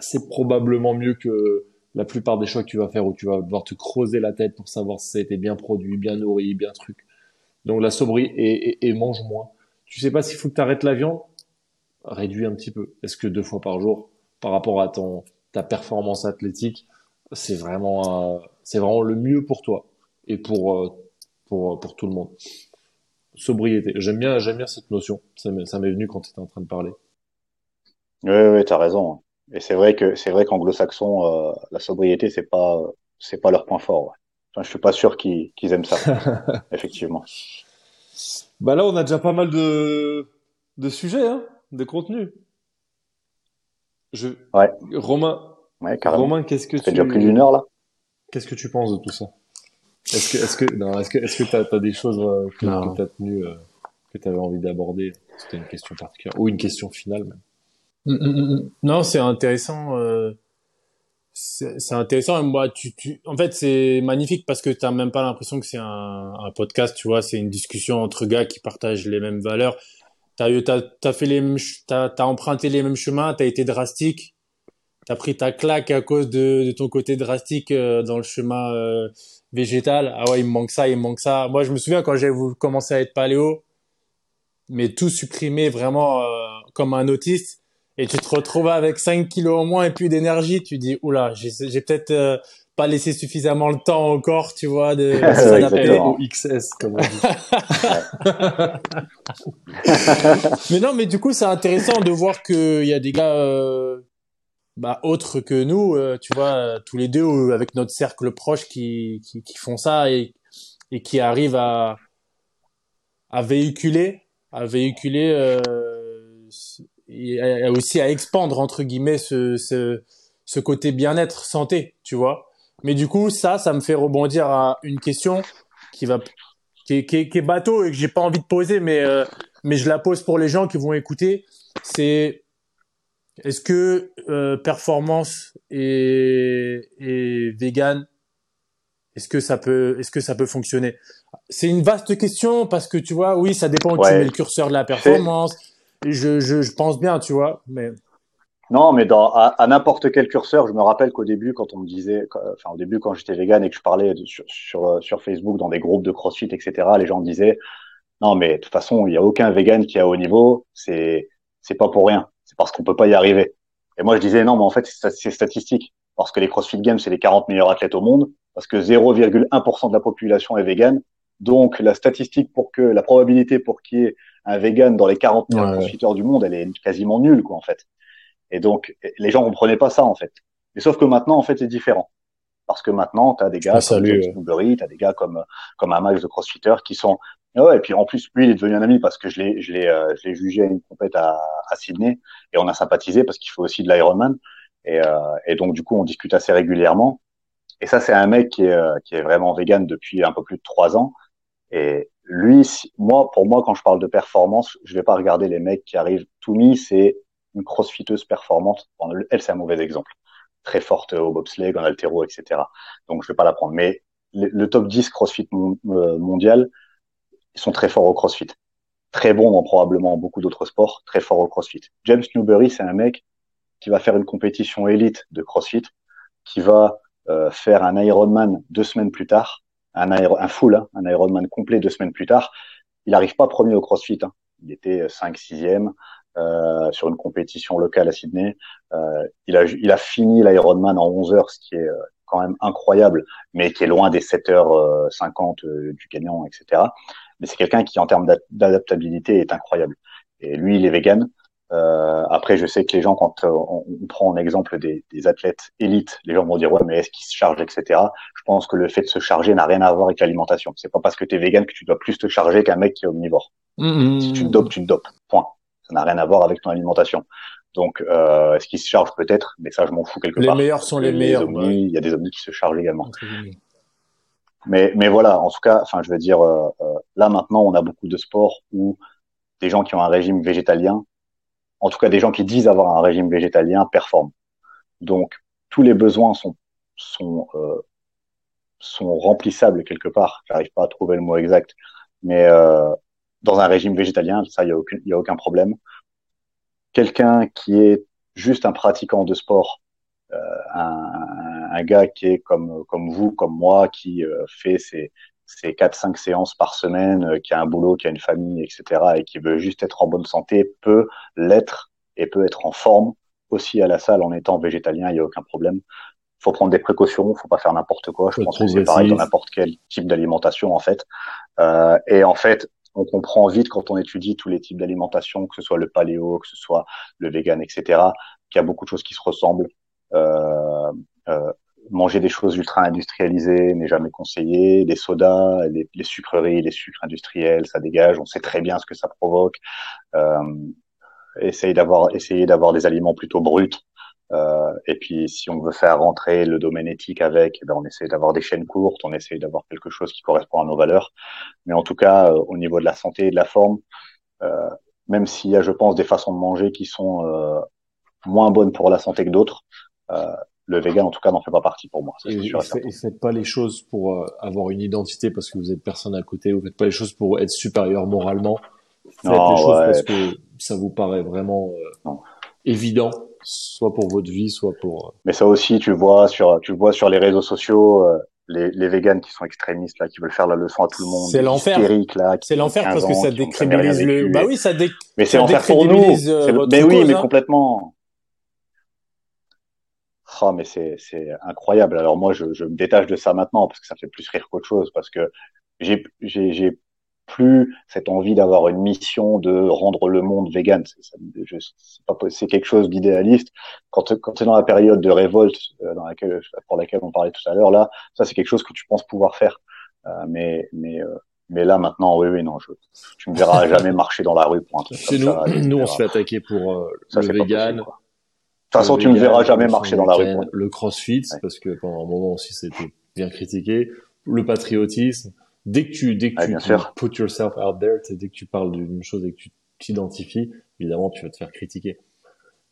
c'est probablement mieux que la plupart des choix que tu vas faire où tu vas devoir te creuser la tête pour savoir si ça a été bien produit, bien nourri, bien truc. Donc la sobriété et, mange moins. Tu sais pas s'il faut que tu arrêtes la viande, réduis un petit peu. Est-ce que deux fois par jour, par rapport à ton ta performance athlétique, c'est vraiment euh, c'est vraiment le mieux pour toi et pour euh, pour pour tout le monde? Sobriété. J'aime bien j'aime bien cette notion. Ça m'est venu quand tu étais en train de parler. Oui, oui, tu as raison. Et c'est vrai que c'est vrai qu'anglo-saxon, euh, la sobriété, c'est pas c'est pas leur point fort. Ouais. Enfin, je suis pas sûr qu'ils aiment ça, effectivement. Bah là, on a déjà pas mal de de sujets, hein, de contenu. Je... Ouais. Romain. Ouais, carrément. Romain, qu'est-ce que ça tu... déjà plus d'une heure là. Qu'est-ce que tu penses de tout ça? Est-ce que est-ce que non, est-ce que est-ce que t'as as des choses euh, que, que t'as tenu euh, que t'avais envie d'aborder? C'était une question particulière ou une question finale même. Mm, mm, mm, non, c'est intéressant. Euh, c'est intéressant. Moi, tu, tu, en fait, c'est magnifique parce que tu même pas l'impression que c'est un, un, podcast. Tu vois, c'est une discussion entre gars qui partagent les mêmes valeurs. T'as as, as, fait les, t'as as emprunté les mêmes chemins. T'as été drastique. T'as pris ta claque à cause de, de ton côté drastique euh, dans le chemin euh, végétal. Ah ouais, il me manque ça, il me manque ça. Moi, je me souviens quand j'ai commencé à être paléo, mais tout supprimé vraiment euh, comme un autiste et tu te retrouves avec 5 kilos en moins et plus d'énergie, tu dis oula, j'ai peut-être euh, pas laissé suffisamment le temps encore, tu vois, de, s'adapter au XS comme on dit. mais non, mais du coup, c'est intéressant de voir qu'il y a des gars euh, bah, autres que nous, euh, tu vois, tous les deux avec notre cercle proche qui, qui, qui font ça et, et qui arrivent à, à véhiculer, à véhiculer euh, et aussi à expandre entre guillemets ce, ce, ce côté bien-être santé, tu vois. Mais du coup, ça, ça me fait rebondir à une question qui va qui est, qui est, qui est bateau et que j'ai pas envie de poser, mais euh, mais je la pose pour les gens qui vont écouter. C'est est-ce que euh, performance et, et vegan, est-ce que ça peut est-ce que ça peut fonctionner? C'est une vaste question parce que tu vois, oui, ça dépend où tu mets le curseur de la performance. Je, je, je pense bien, tu vois, mais. Non, mais dans, à, n'importe quel curseur, je me rappelle qu'au début, quand on me disait, enfin au début quand j'étais vegan et que je parlais sur, sur, sur, Facebook dans des groupes de CrossFit, etc., les gens me disaient, non, mais de toute façon, il n'y a aucun vegan qui est à haut niveau, c'est c'est pas pour rien, c'est parce qu'on peut pas y arriver. Et moi, je disais, non, mais en fait, c'est statistique, parce que les CrossFit Games, c'est les 40 meilleurs athlètes au monde, parce que 0,1% de la population est vegan, donc la statistique pour que, la probabilité pour qu'il y ait un vegan dans les 40 meilleurs crossfitters du monde, elle est quasiment nulle, quoi, en fait. Et donc, les gens comprenaient pas ça, en fait. Mais sauf que maintenant, en fait, c'est différent. Parce que maintenant, tu as des gars ah, comme James tu as des gars comme, comme un max de crossfitters qui sont... Ouais, et puis en plus, lui, il est devenu un ami parce que je l'ai, je l'ai, euh, je l'ai jugé à une compète à, à Sydney et on a sympathisé parce qu'il fait aussi de l'Ironman. Et, euh, et donc, du coup, on discute assez régulièrement. Et ça, c'est un mec qui est, euh, qui est vraiment vegan depuis un peu plus de trois ans. Et lui, moi, pour moi, quand je parle de performance, je vais pas regarder les mecs qui arrivent tout mis, c'est une crossfiteuse performante. elle, c'est un mauvais exemple. Très forte au bobsleigh, en altéro, etc. Donc, je vais pas la prendre. Mais le, top 10 crossfit euh, mondial, ils sont très forts au crossfit. Très bons dans probablement beaucoup d'autres sports, très forts au crossfit. James Newbury, c'est un mec qui va faire une compétition élite de crossfit, qui va euh, faire un Ironman deux semaines plus tard, un, full, hein, un Ironman complet deux semaines plus tard. Il n'arrive pas premier au CrossFit. Hein. Il était 5 6e euh, sur une compétition locale à Sydney. Euh, il, a, il a fini l'Ironman en 11 heures, ce qui est euh, quand même incroyable, mais qui est loin des 7h50 euh, du gagnant, etc. Mais c'est quelqu'un qui, en termes d'adaptabilité, est incroyable. Et lui, il est vegan. Euh, après, je sais que les gens, quand on, prend en exemple des, des, athlètes élites, les gens vont dire ouais, mais est-ce qu'ils se chargent, etc. Je pense que le fait de se charger n'a rien à voir avec l'alimentation. C'est pas parce que tu es vegan que tu dois plus te charger qu'un mec qui est omnivore. Mmh, mmh, si tu te mmh. dopes, tu te dopes. Point. Ça n'a rien à voir avec ton alimentation. Donc, euh, est-ce qu'ils se chargent peut-être? Mais ça, je m'en fous quelque les part. Les meilleurs sont les, meilleurs. Il y a des omnis qui se chargent également. Mais, mais voilà, en tout cas, enfin, je veux dire, euh, euh, là maintenant, on a beaucoup de sports où des gens qui ont un régime végétalien en tout cas des gens qui disent avoir un régime végétalien performent. Donc tous les besoins sont sont euh, sont remplissables quelque part. J'arrive pas à trouver le mot exact, mais euh, dans un régime végétalien, ça, il y a a aucun problème. Quelqu'un qui est juste un pratiquant de sport, euh, un, un, gars qui est comme comme vous, comme moi, qui euh, fait ses quatre cinq séances par semaine, euh, qui a un boulot, qui a une famille, etc., et qui veut juste être en bonne santé, peut l'être et peut être en forme aussi à la salle en étant végétalien, il n'y a aucun problème. Faut prendre des précautions, faut pas faire n'importe quoi. Je pense que c'est pareil dans n'importe quel type d'alimentation en fait. Euh, et en fait, on comprend vite quand on étudie tous les types d'alimentation, que ce soit le paléo, que ce soit le vegan, etc., qu'il y a beaucoup de choses qui se ressemblent. Euh, euh, manger des choses ultra industrialisées n'est jamais conseillé. Les sodas, les, sucreries, les sucres industriels, ça dégage. On sait très bien ce que ça provoque. Euh, essayer d'avoir, essayer d'avoir des aliments plutôt bruts. Euh, et puis, si on veut faire rentrer le domaine éthique avec, eh ben, on essaie d'avoir des chaînes courtes, on essaie d'avoir quelque chose qui correspond à nos valeurs. Mais en tout cas, euh, au niveau de la santé et de la forme, euh, même s'il y a, je pense, des façons de manger qui sont moins bonnes pour la santé que d'autres, le vegan en tout cas n'en fait pas partie pour moi. Ça, et, faites pas les choses pour euh, avoir une identité parce que vous êtes personne à côté. Vous faites pas les choses pour être supérieur moralement. Faites les choses parce que ça vous paraît vraiment euh, évident, soit pour votre vie, soit pour. Euh, Mais ça aussi, tu vois sur, tu vois sur les réseaux sociaux. les, les végans qui sont extrémistes là, qui veulent faire la leçon à tout le monde, c'est l'enfer. C'est l'enfer parce que ça décrédibilise le. Bah oui, ça dé... Mais c'est l'enfer pour nous. Mais oui, mais hein. complètement. Oh, mais c'est, c'est incroyable. Alors moi, je, je, me détache de ça maintenant parce que ça fait plus rire qu'autre chose, parce que j'ai plus cette envie d'avoir une mission de rendre le monde vegan. C'est, quelque chose d'idéaliste. Quand, quand tu es dans la période de révolte euh, dans laquelle, pour laquelle on parlait tout à l'heure, là, ça c'est quelque chose que tu penses pouvoir faire. Euh, mais mais euh, mais là maintenant, oui, oui, non, je, tu me verras jamais marcher dans la rue pour un truc Chez nous, nous, on se fait attaquer pour euh, ça, le vegan toute façon, tu ne verras jamais marcher dans la rue. Le crossfit, parce que pendant un moment aussi, c'était bien critiqué. Le patriotisme. Dès que tu, dès que tu, put yourself out there, dès que tu parles d'une chose et que tu t'identifies, évidemment, tu vas te faire critiquer.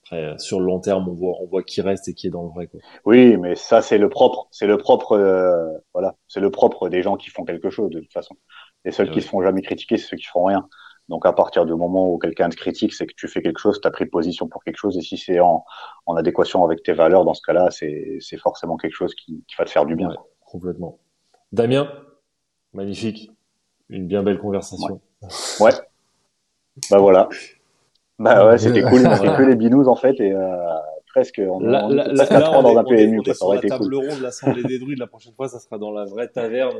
Après, sur le long terme, on voit, on voit qui reste et qui est dans le vrai. Quoi. Oui, mais ça, c'est le propre, c'est le propre, euh, voilà, c'est le propre des gens qui font quelque chose de toute façon. Les seuls qui se font jamais critiquer, c'est ceux qui font rien. Donc à partir du moment où quelqu'un te critique, c'est que tu fais quelque chose, tu as pris position pour quelque chose, et si c'est en, en, adéquation avec tes valeurs, dans ce cas-là, c'est forcément quelque chose qui, qui, va te faire du bien. Ouais, complètement. Damien, magnifique, une bien belle conversation. Ouais. ouais. Bah voilà. Bah ouais, c'était cool. Il manquait que les binous en fait et euh, presque on, là, on, là, là, là on dans un PMU. On est sur la table cool. ronde, l'assemblée des druides. La prochaine fois, ça sera dans la vraie taverne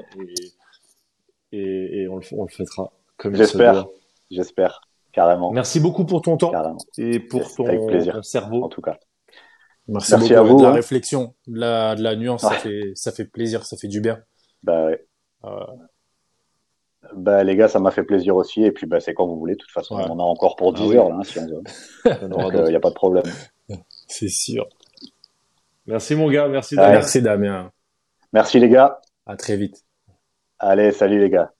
et, et, et on, le, on le fêtera J'espère. J'espère carrément. Merci beaucoup pour ton temps carrément. et pour ton, ton, cerveau en tout cas. Merci, Merci à vous. De la hein. réflexion, de la, de la nuance, ouais. ça fait ça fait plaisir, ça fait du bien. Bah ouais. Euh, bah, les gars, ça m'a fait plaisir aussi. Et puis, bah, c'est quand vous voulez. De toute façon, ouais. on a encore pour 10 ah, heures, là, hein, si il n'y euh, a pas de problème. C'est sûr. Merci, mon gars. Merci, Damien. Merci, Damien. Merci, les gars. À très vite. Allez, salut, les gars.